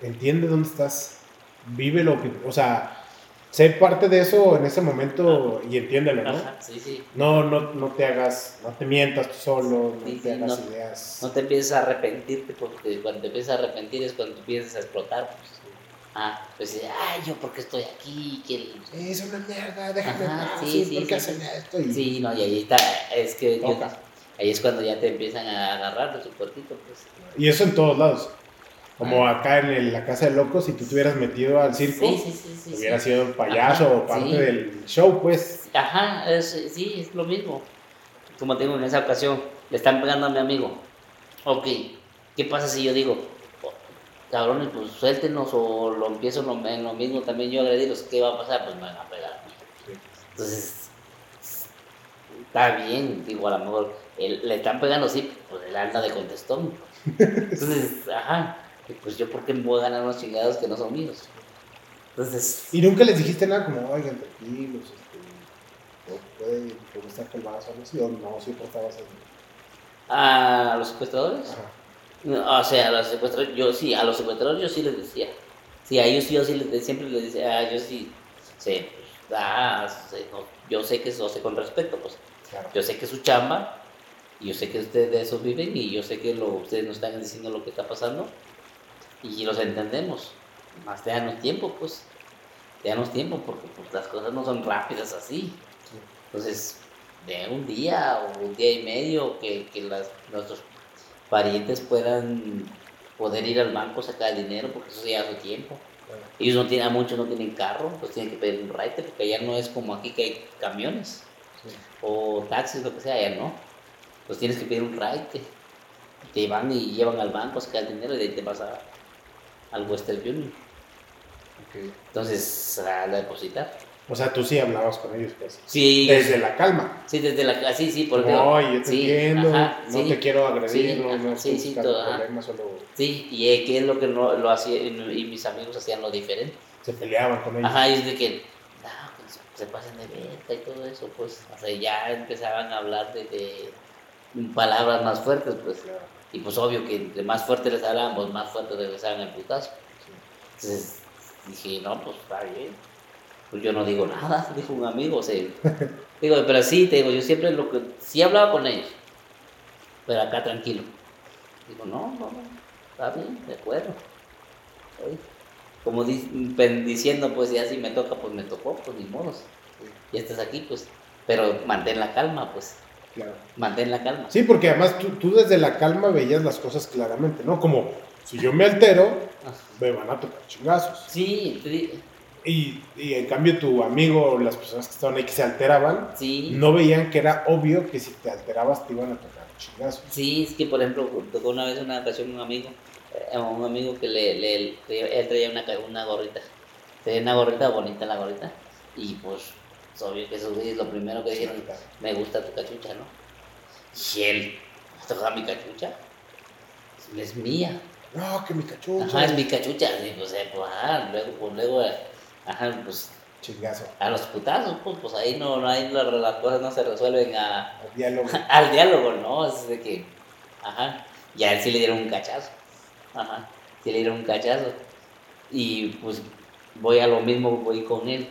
entiende dónde estás, vive lo que, o sea, sé parte de eso en ese momento y entiéndelo, ¿no? Ajá, sí, sí. No, no, no te hagas, no te mientas tú solo, no te hagas no- ideas. No te empieces a arrepentirte porque cuando te empiezas a arrepentir es cuando empiezas a explotar. Pues. Ah, pues ay, yo porque estoy aquí, que es una mierda, déjame Ajá, sí, sí, sí, ¿por qué sí, hacen esto? Y- Sí, no, y ahí está, es que yo- ahí es cuando ya te empiezan a agarrar de su cuerpito, pues. Y eso en todos lados. Como Ah. acá en el- la casa de locos, si tú te hubieras metido al circo, Sí, sí, sí, sido payaso Ajá, o parte del show, pues. Ajá, es, sí, es lo mismo. Como te digo, en esa ocasión le están pegando a mi amigo. Ok, ¿qué pasa si yo digo, "Oh, cabrones, pues suéltenos o lo empiezo en lo, mismo también yo agredirlos? ¿Qué va a pasar? Pues me van a pegar. Entonces, está bien, digo, a lo mejor él- le están pegando, sí, pues él anda de contestón. Entonces, ajá, y pues yo, ¿por qué me voy a ganar unos chingados que no son míos? Entonces, Y nunca les dijiste nada como, oigan, tranquilos, este, o puede estar el vaso, no sé, o no, siempre estabas en... a los secuestradores. Ajá. No, O sea, a los secuestradores, yo sí, a los secuestradores yo sí les decía. Sí, a ellos sí, yo sí les siempre les decía, ah, yo sí, sí, pues, ah, sí, no, yo sé que eso sé con respeto, pues, Claro. yo sé que es su chamba, y yo sé que ustedes de eso viven, y yo sé que lo, ustedes nos están diciendo lo que está pasando, y los entendemos. Más déjanos tiempo, pues, déjanos tiempo, porque pues, las cosas no son rápidas así. Entonces, de un día o un día y medio que, que las, nuestros parientes puedan poder ir al banco, sacar el dinero, porque eso lleva su tiempo. Ellos no tienen, a muchos no tienen carro, pues tienen que pedir un raite, porque allá no es como aquí que hay camiones Sí. o taxis, lo que sea, allá no. Pues tienes que pedir un raite. te van y llevan al banco, sacan el dinero y de ahí te vas a, al Western Union. Entonces, a la depositar. O sea, tú sí hablabas con ellos, pues. Sí, Desde la calma. sí, desde la ah, sí, sí, porque No, yo te sí, entiendo. ajá, no sí, te quiero agredir, sí, no, sí, sí, todo, problemas, solo sí, y que es lo que no, lo hacía y mis amigos hacían lo diferente. se peleaban con ellos. Ajá, y es de que, no, que se- pasen de venta y todo eso, pues, o sea, ya empezaban a hablar de, de palabras más fuertes, pues, Claro. Y pues obvio que entre más fuerte les hablaban, pues más fuerte regresaban el putazo. Entonces dije, no, pues está bien. Pues yo no digo nada, dijo un amigo, o sea, digo, pero sí, te digo, yo siempre lo que, sí hablaba con ellos, pero acá tranquilo. Digo, no, no, está bien, de acuerdo. Como diciendo, pues ya si me toca, pues me tocó, pues ni modos. Ya estás aquí, pues, pero mantén la calma, pues, Claro. mantén la calma. Sí, porque además tú, tú desde la calma veías las cosas claramente, ¿no? Como si yo me altero, me van a tocar chingazos. Sí, te Y, y en cambio tu amigo o las personas que estaban ahí que se alteraban, sí. no veían que era obvio que si te alterabas te iban a tocar chingazos. Sí, es que por ejemplo, tocó una vez una ocasión un amigo, eh, un amigo que le, le- le- él traía una, ca- una gorrita, traía una gorrita bonita la gorrita, y pues es obvio que esos güeyes lo primero que dijeron, me gusta tu cachucha, ¿no? Y él, ¿me toca mi cachucha? Es mía, No, que mi cachucha. ajá, es mi cachucha, y pues, eh, pues, ajá, luego, pues luego, eh, ajá, pues Chingazo. a los putazos, pues, pues ahí no, no hay, las, las cosas no se resuelven a, Al diálogo. al diálogo, ¿no? Es de que, ajá, y a él sí le dieron un cachazo, ajá, sí le dieron un cachazo, y pues voy a lo mismo, voy con él,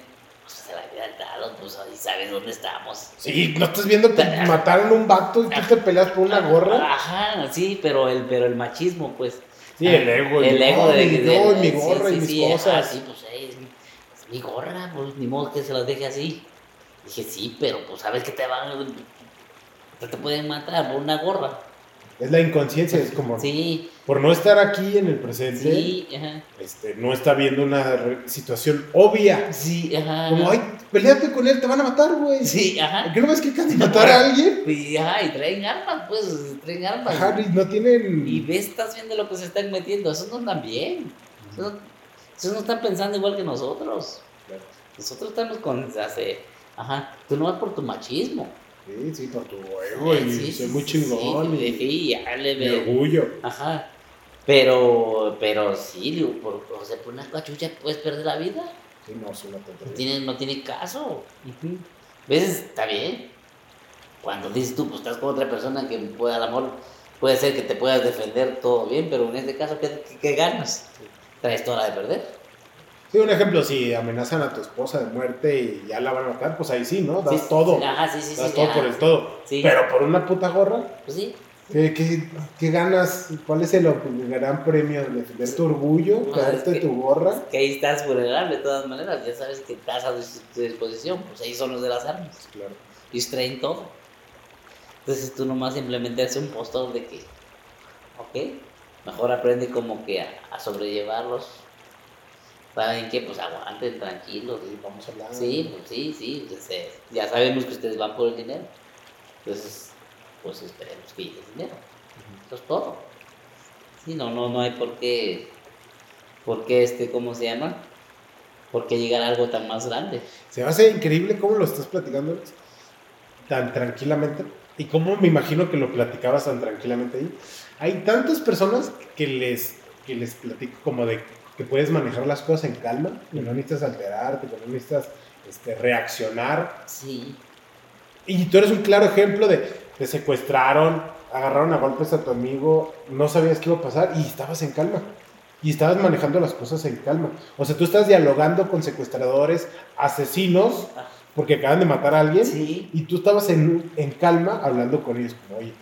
pues se la había dado, pues ahí sabes dónde estamos. Sí, ¿no estás viendo que mataron un vato y tú te peleas por una gorra? Ajá, sí, pero el, pero el machismo, pues. Sí, el ego. El ego de, de- yo, y mi gorra sí, y mis sí, sí, pues eh, es, mi- es mi gorra, pues ni modo que se las deje así. Dije, sí, pero pues sabes que te van, te, te pueden matar por una gorra. Es la inconsciencia, es como Sí, por no estar aquí en el presente, sí, ajá. este, no está viendo una situación obvia. Sí, ajá. Como, ay, peleate con él, te van a matar, güey. Sí, ajá. ¿Por qué no ves que casi matar a alguien? Y, ajá, y traen armas, pues, traen armas. Ajá, y no tienen. Y ves, estás viendo lo que se están metiendo. Esos no andan bien. Esos no, esos no están pensando igual que nosotros. Claro. Nosotros estamos con. hace- ajá, tú no vas por tu machismo. Sí, sí, por tu ego y Sí, soy muy chingón sí, y ya le ve- orgullo. Ajá. Pero, pero sí, digo, por, o sea, por una cachucha puedes perder la vida. Sí, no, es una No tontería. tiene, no tiene caso. ¿Ves? Está bien. Cuando dices tú, pues estás con otra persona que puede, a lo mejor, puede ser que te puedas defender todo bien, pero en este caso, ¿qué, qué- qué ganas? Traes toda la de perder. Sí, un ejemplo, si amenazan a tu esposa de muerte y ya la van a matar, pues ahí sí, ¿no? Das Sí, todo. sí, Ajá, sí, sí, das sí. todo por el todo. Pero por una puta gorra, Pues sí. ¿qué, qué, qué ganas? ¿Cuál es el, gran premio? ¿Defender tu orgullo? No, ¿Caerte es que- tu gorra? Que ahí estás vulnerable de todas maneras. Ya sabes que estás a tu disposición. Pues ahí son los de las armas. Claro. Ellos traen todo. Entonces tú nomás simplemente haces un postor de que, ok, mejor aprende como que a, a sobrellevarlos. ¿Saben qué? Pues aguanten, tranquilos. Sí, vamos a hablar. Sí, pues sí, sí. pues, eh, ya sabemos que ustedes van por el dinero. Entonces, pues esperemos que llegue el dinero. Eso es todo. Sí, no, no, no hay por qué, por qué este, ¿cómo se llama? ¿Por qué llegar a algo tan más grande? Se me hace increíble cómo lo estás platicando tan tranquilamente y cómo me imagino que lo platicabas tan tranquilamente ahí. Hay tantas personas que les, que les platico como de que puedes manejar las cosas en calma, que no necesitas alterarte, que no necesitas este, reaccionar. Sí, Y tú eres un claro ejemplo de te secuestraron, agarraron a golpes a tu amigo, no sabías qué iba a pasar y estabas en calma. Y estabas manejando las cosas en calma. O sea, tú estás dialogando con secuestradores, asesinos, Ah. porque acaban de matar a alguien. sí, Y tú estabas en, en calma hablando con ellos, como, oye,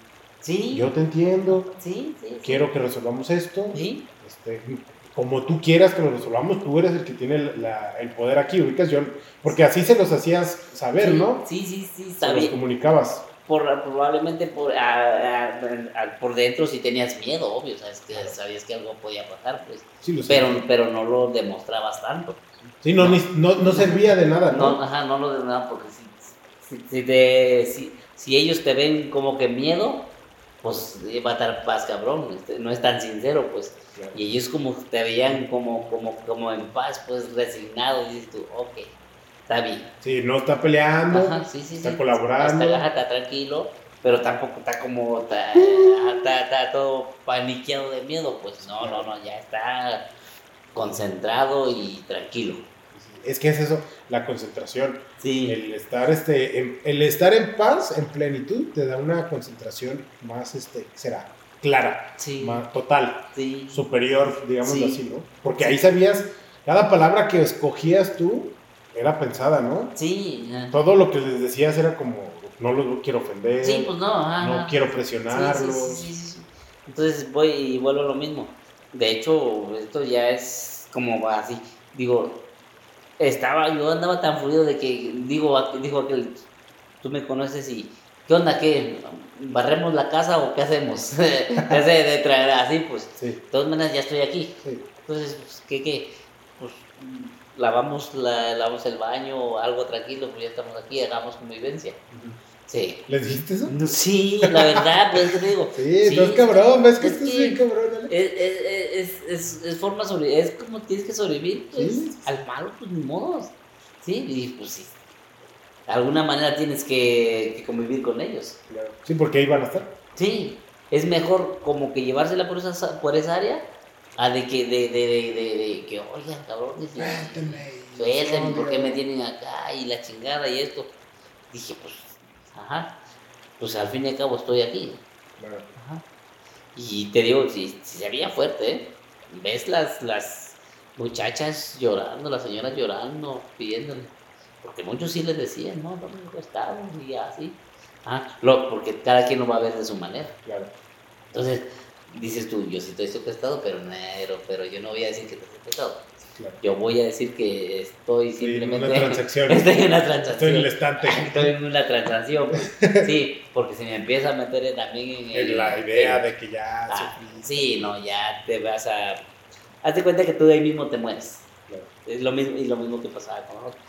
sí, yo te entiendo, sí, sí, sí. quiero que resolvamos esto. Sí, Este, como tú quieras que lo resolvamos, tú eres el que tiene la- el poder aquí, ubicas yo. Porque así se los hacías saber, sí, ¿no? Sí, sí, sí, Se los comunicabas. Por, probablemente por, a- a- a- por dentro sí tenías miedo, obvio, sabes que sabías que algo podía pasar, pues. Sí, lo sé. Pero, pero no lo demostrabas tanto. Sí, no, ni- no, no servía de nada, ¿no? No, ajá, no lo de nada, porque si, si, si te- si, si ellos te ven como que miedo, pues va a estar paz cabrón, este, no es tan sincero, pues. Claro. Y ellos como te veían como, como, como en paz, pues resignado, y dices tú, ok, está bien. Sí, no está peleando. Ajá, sí, sí, está sí. colaborando. Está, tranquilo, pero tampoco está como, está, está, está todo paniqueado de miedo, pues no, no, no, ya está concentrado y tranquilo. Es que es eso, la concentración. Sí, El estar, este, en, el estar en paz, en plenitud, te da una concentración más, este, será clara, sí, más total, sí. superior, digámoslo Sí. así, ¿no? Porque ahí sabías, cada palabra que escogías tú era pensada, ¿no? Sí, ajá. Todo lo que les decías era como, no los quiero ofender, sí, pues no, ajá, no ajá. quiero presionarlos. sí, sí, sí, sí, sí. Entonces voy y vuelvo a lo mismo. De hecho, esto ya es como así. Digo, estaba, yo andaba tan fluido de que, digo, dijo aquel, tú me conoces y, ¿qué onda? ¿Qué? ¿Barremos la casa o qué hacemos? Ese de traer así, pues, Sí, de todas maneras ya estoy aquí. sí. Entonces, pues, ¿qué, qué? Pues, lavamos, la, lavamos el baño o algo tranquilo, pues ya estamos aquí, hagamos convivencia. Sí. ¿Les dijiste eso? No, Sí, la verdad, pues te digo. Sí, estás cabrón, ves que es estás que- bien cabrón? Es, es, es, es, es forma sobre, es como tienes que sobrevivir, pues, Sí. al malo, pues ni modos. Sí, y pues sí. De alguna manera tienes que, que convivir con ellos. Claro. Sí, porque ahí van a estar. Sí, es mejor como que llevársela por esa, por esa área a de que, de, de, de, de, de que, oigan, cabrón, suéltenme, ¿por qué me tienen acá? Y la chingada y esto. Dije, pues, ajá, pues al fin y al cabo estoy aquí. Claro. Ajá. Y te digo, si, si se veía fuerte, ¿eh? Ves las, las muchachas llorando, las señoras llorando, pidiéndole. Porque muchos sí les decían, no, no me estamos y así. Ah, lo, porque cada quien lo va a ver de su manera. Claro. Entonces, dices tú, yo sí estoy secuestrado, pero, no, pero yo no voy a decir que estoy secuestrado. Claro. Yo voy a decir que estoy Sí, en simplemente... una transacción. estoy en una transacción. Estoy en el estante. Estoy en una transacción. pues. Sí, porque si me empieza a meter también en el- la idea el- de que ya Ah, sí, no, ya te vas a. Hazte cuenta que tú ahí mismo te mueres. Claro. Es lo mismo, y lo mismo que pasaba con nosotros.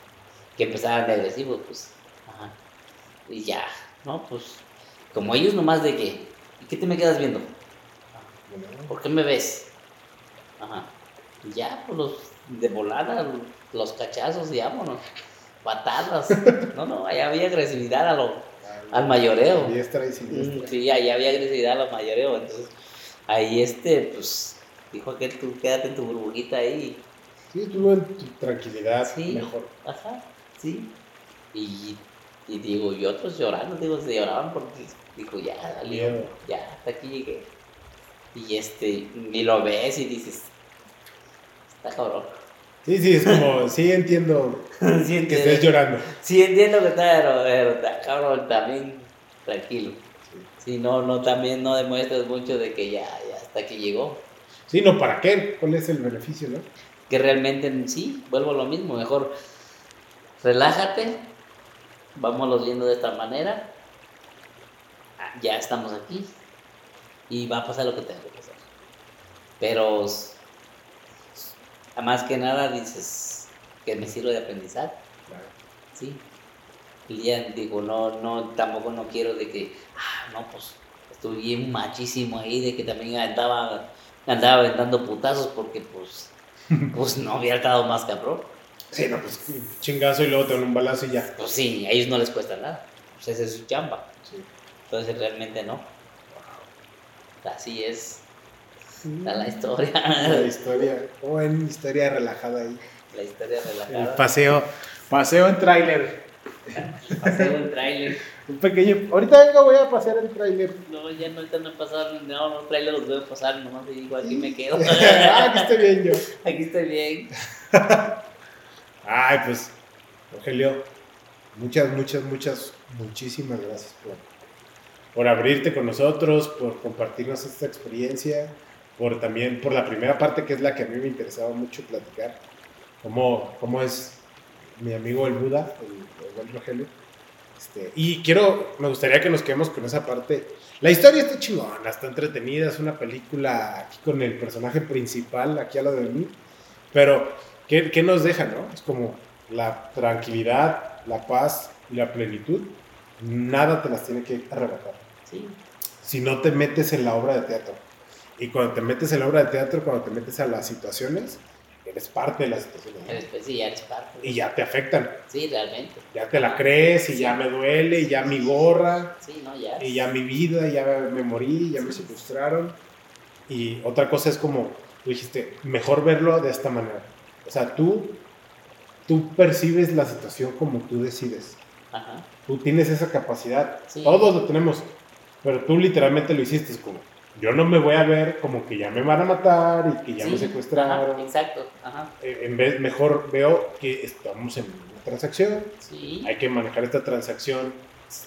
Que empezaban de agresivos, pues. Ajá. Y ya, ¿no? Pues. Como ellos nomás de que. ¿Y qué te me quedas viendo? Bueno, ¿Por qué me ves? Ajá. Y ya, pues los de volada, los cachazos y vámonos. Patadas. No, no, ahí había agresividad a lo, al mayoreo. Diestra y Mm, siniestra. Sí, ahí había agresividad a los mayoreo, entonces ahí este, pues, dijo que tú quédate en tu burbujita ahí. Sí, tú en tu tranquilidad, Sí. mejor. Ajá, sí. Y, y digo, y otros llorando, digo, se lloraban porque, dijo, ya, dale, ya, hasta aquí llegué. Y este, y lo ves y dices, está cabrón. Sí, sí, es como, sí entiendo sí, que estés llorando. sí entiendo que está, pero, pero está cabrón, también tranquilo. Sí, no, no, también no demuestres mucho de que ya, ya hasta aquí llegó. Sí, no, ¿para qué? ¿Cuál es el beneficio, no? que realmente sí, vuelvo a lo mismo, mejor relájate, vámonos viendo de esta manera, Ah, ya estamos aquí y va a pasar lo que tenga que pasar. Pero más que nada dices que me sirve de aprendizaje, Claro. sí. Y ya digo, no, no, tampoco no quiero de que, ah, no, pues estuve bien machísimo ahí, de que también andaba, andaba aventando putazos porque pues, pues no había estado más cabrón. Sí, no, pues chingazo y luego te dan un balazo y ya. Pues sí, a ellos no les cuesta nada, pues esa es su chamba. Sí. Entonces realmente no. Así es, la historia, La historia, buena historia relajada ahí. la historia El relajada. paseo, paseo en tráiler. Paseo en trailer. Un pequeño, ahorita venga voy a pasear en tráiler. No, ya no, ahorita no he pasado, no, los trailers los veo pasar, nomás digo, aquí me quedo. ah, que esté bien yo. Aquí estoy bien. Ay, pues, Rogelio, muchas, muchas, muchas, muchísimas gracias por, por abrirte con nosotros, por compartirnos esta experiencia, por también, por la primera parte que es la que a mí me interesaba mucho platicar, cómo, cómo es mi amigo el Buda, el, el buen Rogelio. Este, y quiero, me gustaría que nos quedemos con esa parte. La historia está chingona, está entretenida, es una película aquí con el personaje principal, aquí a lo de mí, pero ¿qué, qué nos deja, no? Es como la tranquilidad, la paz y la plenitud, nada te las tiene que arrebatar. Sí. si no te metes en la obra de teatro. Y cuando te metes en la obra de teatro, cuando te metes a las situaciones, eres parte de las situaciones. pues, sí, ya eres parte. Y ya te afectan. Sí, realmente. Ya te la crees y ya me duele, y ya mi gorra, Sí, no, ya. y ya mi vida, ya me morí, ya me secuestraron. Y otra cosa es como, tú dijiste, mejor verlo de esta manera. O sea, tú, tú percibes la situación como tú decides. Ajá. Tú tienes esa capacidad. Sí. Todos lo tenemos. Pero tú literalmente lo hiciste. Es como, yo no me voy a ver como que ya me van a matar y que ya Sí, me secuestraron. ajá, exacto. Ajá. Eh, En vez, mejor veo que estamos en una transacción. Sí. Hay que manejar esta transacción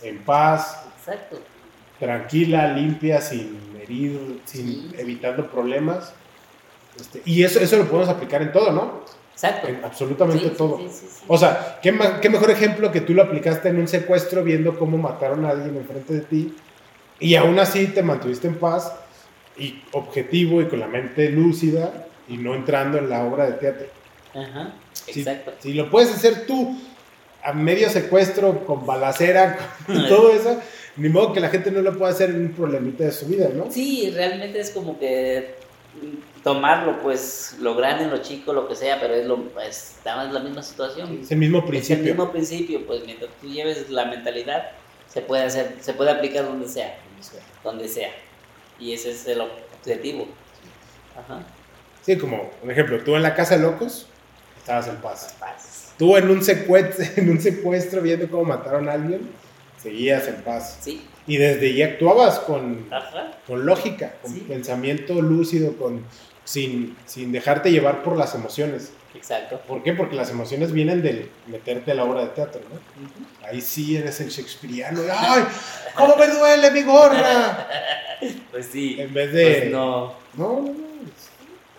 en paz, Exacto. tranquila, limpia, sin herir, sin, Sí. evitando problemas. Este, y eso, eso lo podemos aplicar en todo, ¿no? Exacto. En absolutamente todo. sí, sí, sí. O sea, ¿qué, qué mejor ejemplo que tú lo aplicaste en un secuestro viendo cómo mataron a alguien enfrente de ti y aún así te mantuviste en paz y objetivo y con la mente lúcida y no entrando en la obra de teatro. Ajá. Si- Exacto. Si, lo puedes hacer tú a medio secuestro, con balacera y todo eso, ni modo que la gente no lo pueda hacer en un problemita de su vida, ¿no? Sí, realmente es como que tomarlo, pues, lo grande, lo chico, lo que sea, pero es lo, pues, en la misma situación. Es el mismo Es el principio. mismo principio, pues, mientras tú lleves la mentalidad, se puede hacer, se puede aplicar donde sea, donde sea. Y ese es el objetivo. Ajá. Sí, como un ejemplo, tú en la casa de locos estabas en paz. Paz. Tú en un, secuestro, en un secuestro viendo cómo mataron a alguien, seguías en paz. Sí. Y desde ahí actuabas con, Ajá. con lógica, con Sí. pensamiento lúcido, con, sin, sin dejarte llevar por las emociones. Exacto. ¿Por qué? Porque las emociones vienen del meterte a la obra de teatro, ¿no? Ahí sí eres el shakespeariano. ¡Ay! ¿Cómo me duele mi gorra? Pues sí. En vez de. Pues no. no, no, no.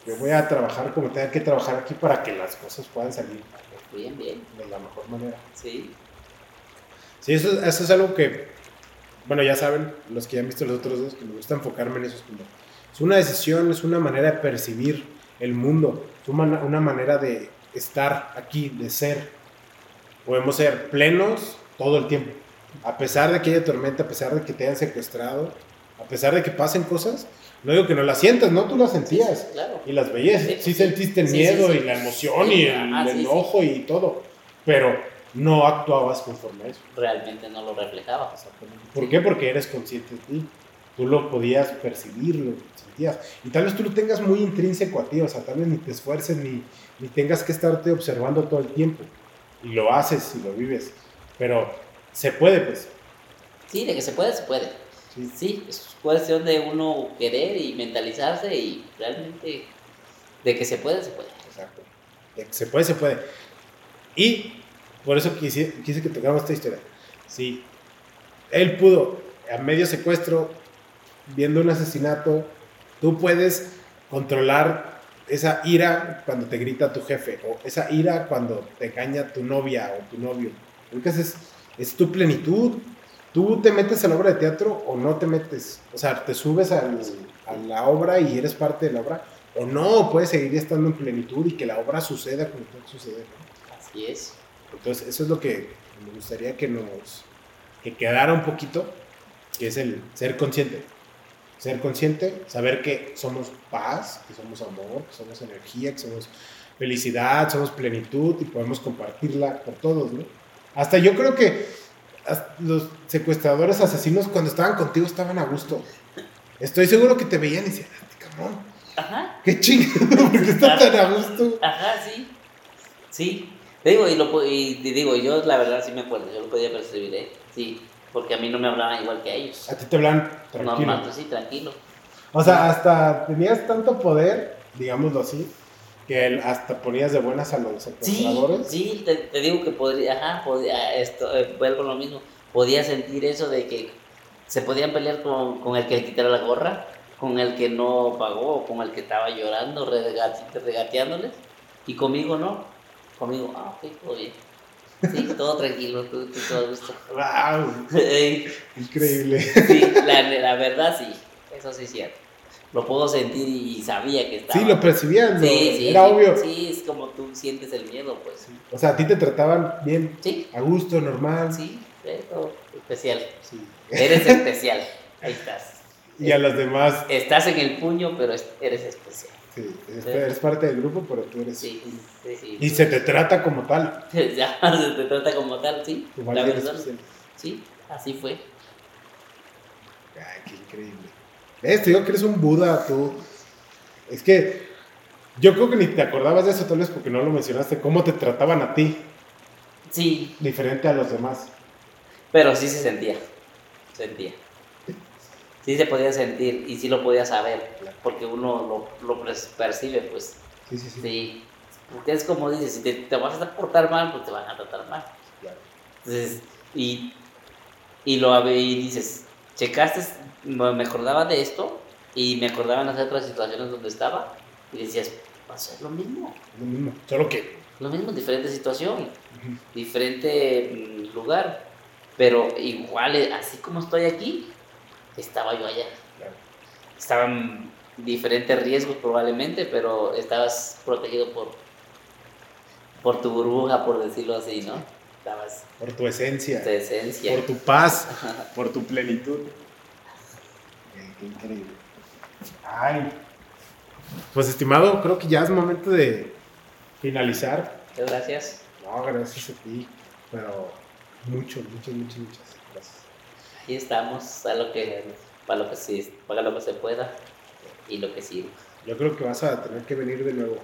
Yo voy a trabajar como tenga que trabajar aquí para que las cosas puedan salir Bien, bien. de la mejor manera. Sí. Sí, eso, eso es algo que, bueno, ya saben, los que ya han visto los otros dos, que me gusta enfocarme en eso. Es, como, es una decisión, es una manera de percibir el mundo, es una, una manera de estar aquí, de ser. Podemos ser plenos todo el tiempo. A pesar de que haya tormenta, a pesar de que te hayan secuestrado, a pesar de que pasen cosas, no digo que no las sientas, ¿no? Tú las sentías. Claro. Y las veías, Sí, sí, sí. sentiste el Sí, miedo sí, sí. y la emoción Sí, y el, ajá, el sí, sí. enojo y todo, pero no actuabas conforme a eso. Realmente no lo reflejaba. ¿Por qué? Porque eres consciente de ti. Tú lo podías percibir, lo sentías. Y tal vez tú lo tengas muy intrínseco a ti, o sea, tal vez ni te esfuerces ni, ni tengas que estarte observando todo el tiempo. Y lo haces y lo vives. Pero se puede, pues. Sí, de que se puede, se puede. Sí. Sí, es cuestión de uno querer y mentalizarse y realmente de que se puede, se puede. Exacto. De que se puede, se puede. Y por eso quise, quise que tocáramos esta historia. Sí, él pudo, a medio secuestro, viendo un asesinato, tú puedes controlar esa ira cuando te grita tu jefe, o esa ira cuando te engaña tu novia o tu novio. Porque es, es tu plenitud. Tú te metes a la obra de teatro o no te metes. O sea, te subes al- a la obra y eres parte de la obra. O no, puedes seguir estando en plenitud y que la obra suceda como tiene que suceder. ¿no? Así es. Entonces, eso es lo que me gustaría que nos que quedara un poquito, que es el ser consciente. Ser consciente, saber que somos paz, que somos amor, que somos energía, que somos felicidad, somos plenitud y podemos compartirla por todos, ¿no? Hasta yo creo que los secuestradores asesinos cuando estaban contigo estaban a gusto. Estoy seguro que te veían y decían, "Ah, cabrón, Ajá, qué chingado, porque está tan a gusto. ajá, sí. Sí. Te digo, y, lo, y te digo, yo la verdad sí me acuerdo, yo lo podía percibir, ¿eh? Sí, porque a mí no me hablaban igual que a ellos. A ti te hablan tranquilo. Normal, pues sí, tranquilo. O sea, hasta tenías tanto poder, digámoslo así, que el- hasta ponías de buenas a los Sí, secuestradores. sí, te, te digo que podría, ajá, podía, esto, eh, vuelvo a lo mismo, podía sentir eso de que se podían pelear con, con el que le quitara la gorra, con el que no pagó, con el que estaba llorando, regate- regateándoles, y conmigo no, conmigo, ah, ok, todo bien, sí, todo tranquilo, todo, todo a gusto. ¡Wow! Ey, Increíble. sí, la, la verdad sí, eso sí es cierto, lo puedo sentir y sabía que estaba. Sí, lo percibían, ¿no? Sí, sí, era sí, obvio. Sí, es como tú sientes el miedo, pues. O sea, a ti te trataban bien, Sí, a gusto, normal. sí, eso, especial. Sí. Eres especial. Ahí estás. y a los demás. Estás en el puño, pero es- eres especial. Sí, eres, parte del grupo, pero tú eres. Sí, sí, sí. Y se te trata como tal. Ya se te trata como tal, sí. Igual La verdad, sí, así fue. Ay, qué increíble. ¿Ves? Te digo que eres un Buda, tú. Es que yo creo que ni te acordabas de eso, tal vez porque no lo mencionaste. ¿Cómo te trataban a ti? Sí, Diferente a los demás. pero sí se sentía. Sentía. Sí se podía sentir y sí lo podía saber, porque uno lo, lo percibe, pues. Sí, sí, sí. Sí. Porque es como dices, si te, te vas a portar mal, pues te van a tratar mal. Claro. Entonces, y, y lo y dices, checaste, me acordaba de esto y me acordaba en las otras situaciones donde estaba y decías, va a ser lo mismo. Lo mismo. Solo que. Lo mismo, diferente situación, diferente mm, lugar, pero igual, eh, así como estoy aquí, estaba yo allá. Claro. Estaban diferentes riesgos probablemente, pero estabas protegido por, por tu burbuja, por decirlo así, ¿no? Estabas Por tu esencia. tu esencia. Por tu paz. por tu plenitud. Qué, qué increíble. Ay. Pues estimado, creo que ya es momento de finalizar. Muchas gracias. No, gracias a ti. Pero mucho, muchas, muchas, muchas Ahí estamos, a lo que, para lo que se, para lo que se pueda y lo que sirva. Yo creo que vas a tener que venir de nuevo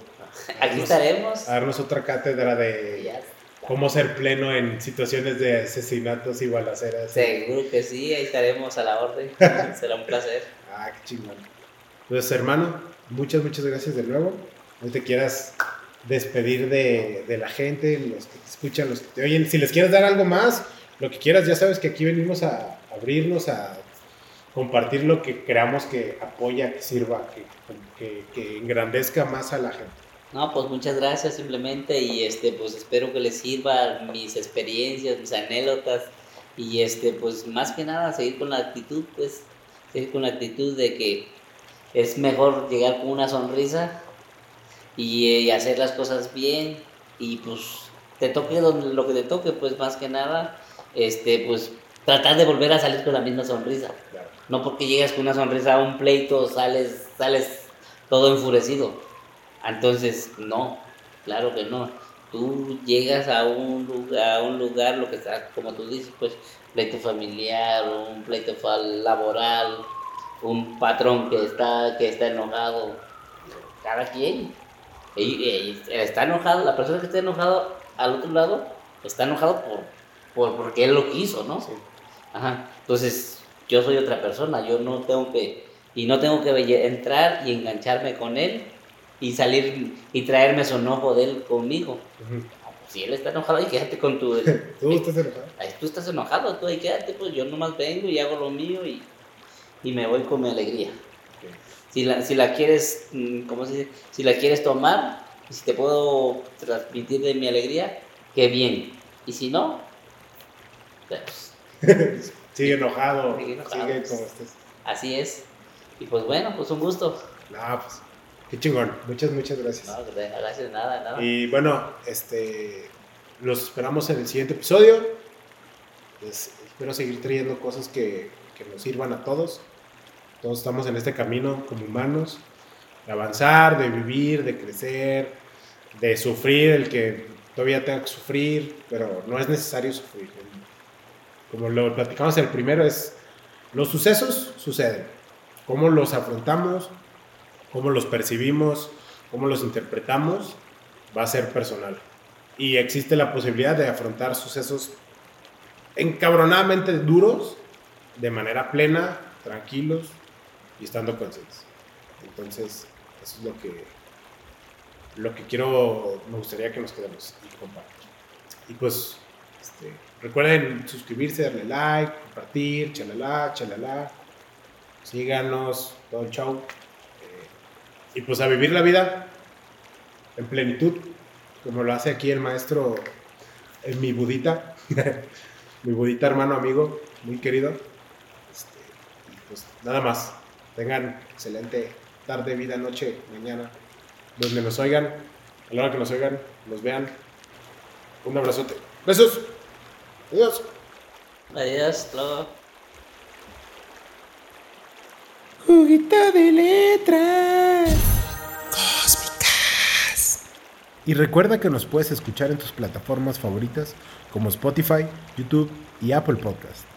Aquí Nos- estaremos. a darnos otra cátedra de cómo ser pleno en situaciones de asesinatos y balaceras. Seguro que sí, ahí estaremos a la orden. Será un placer. Ah, qué chingón. Pues hermano, muchas, muchas gracias de nuevo. No te quieras despedir de, de la gente, los que te escuchan, los que te oyen. Si les quieres dar algo más, lo que quieras, ya sabes que aquí venimos a abrirnos, a compartir lo que creamos que apoya, que sirva, que, que, engrandezca más a la gente. No, pues muchas gracias simplemente y este pues espero que les sirva mis experiencias, mis anécdotas y este pues más que nada seguir con la actitud, pues seguir con la actitud de que es mejor llegar con una sonrisa y, eh, y hacer las cosas bien y pues te toque donde- lo que te toque, pues más que nada este pues tratar de volver a salir con la misma sonrisa. No porque llegas con una sonrisa a un pleito, sales, sales todo enfurecido. Entonces, no, claro que no. Tú llegas a un lugar, a un lugar lo que está, como tú dices, pues, pleito familiar, un pleito laboral, un patrón que está, que está enojado. Cada quien. Está enojado, la persona que está enojado al otro lado está enojado por, por porque él lo quiso, ¿no? Ajá. Entonces, yo soy otra persona, yo no tengo que, y no tengo que entrar y engancharme con él y salir y traerme su enojo de él conmigo. Ah, pues, si él está enojado, ahí quédate con tu... ¿Tú estás enojado? Tú estás enojado, tú ahí quédate, pues yo nomás vengo y hago lo mío y, y me voy con mi alegría. Si la, si la quieres, mm, ¿cómo se dice? Si la quieres tomar, si te puedo transmitir de mi alegría, qué bien. Y si no, pues Sigue enojado. Sigue enojado. Sigue como estés. así es. Y pues bueno, pues un gusto. No, pues, qué chingón. Muchas, muchas gracias. No, pues, gracias, nada, nada. Y bueno, este, los esperamos en el siguiente episodio. Les- espero seguir trayendo cosas que, que nos sirvan a todos. Todos estamos en este camino como humanos, de avanzar, de vivir, de crecer, de sufrir el que todavía tenga que sufrir, pero no es necesario sufrir. Como lo platicamos el primero, es los sucesos suceden. Cómo los afrontamos, cómo los percibimos, cómo los interpretamos, va a ser personal. Y existe la posibilidad de afrontar sucesos encabronadamente duros de manera plena, tranquilos y estando conscientes. Entonces, eso es lo que, lo que quiero, me gustaría que nos quedemos y compartir. Y pues, este, recuerden suscribirse, darle like, compartir, chalala, chalala. Síganos, todo el show. Eh, y pues a vivir la vida en plenitud, como lo hace aquí el maestro, eh, mi budita, mi budita hermano amigo, muy querido. Este, pues nada más, tengan excelente tarde, vida, noche, mañana, donde nos oigan, a la hora que nos oigan, nos vean. Un abrazote. Besos. Adiós. Adiós, luego. Juguito de letras. Cósmicas. Y recuerda que nos puedes escuchar en tus plataformas favoritas como Spotify, YouTube y Apple Podcast.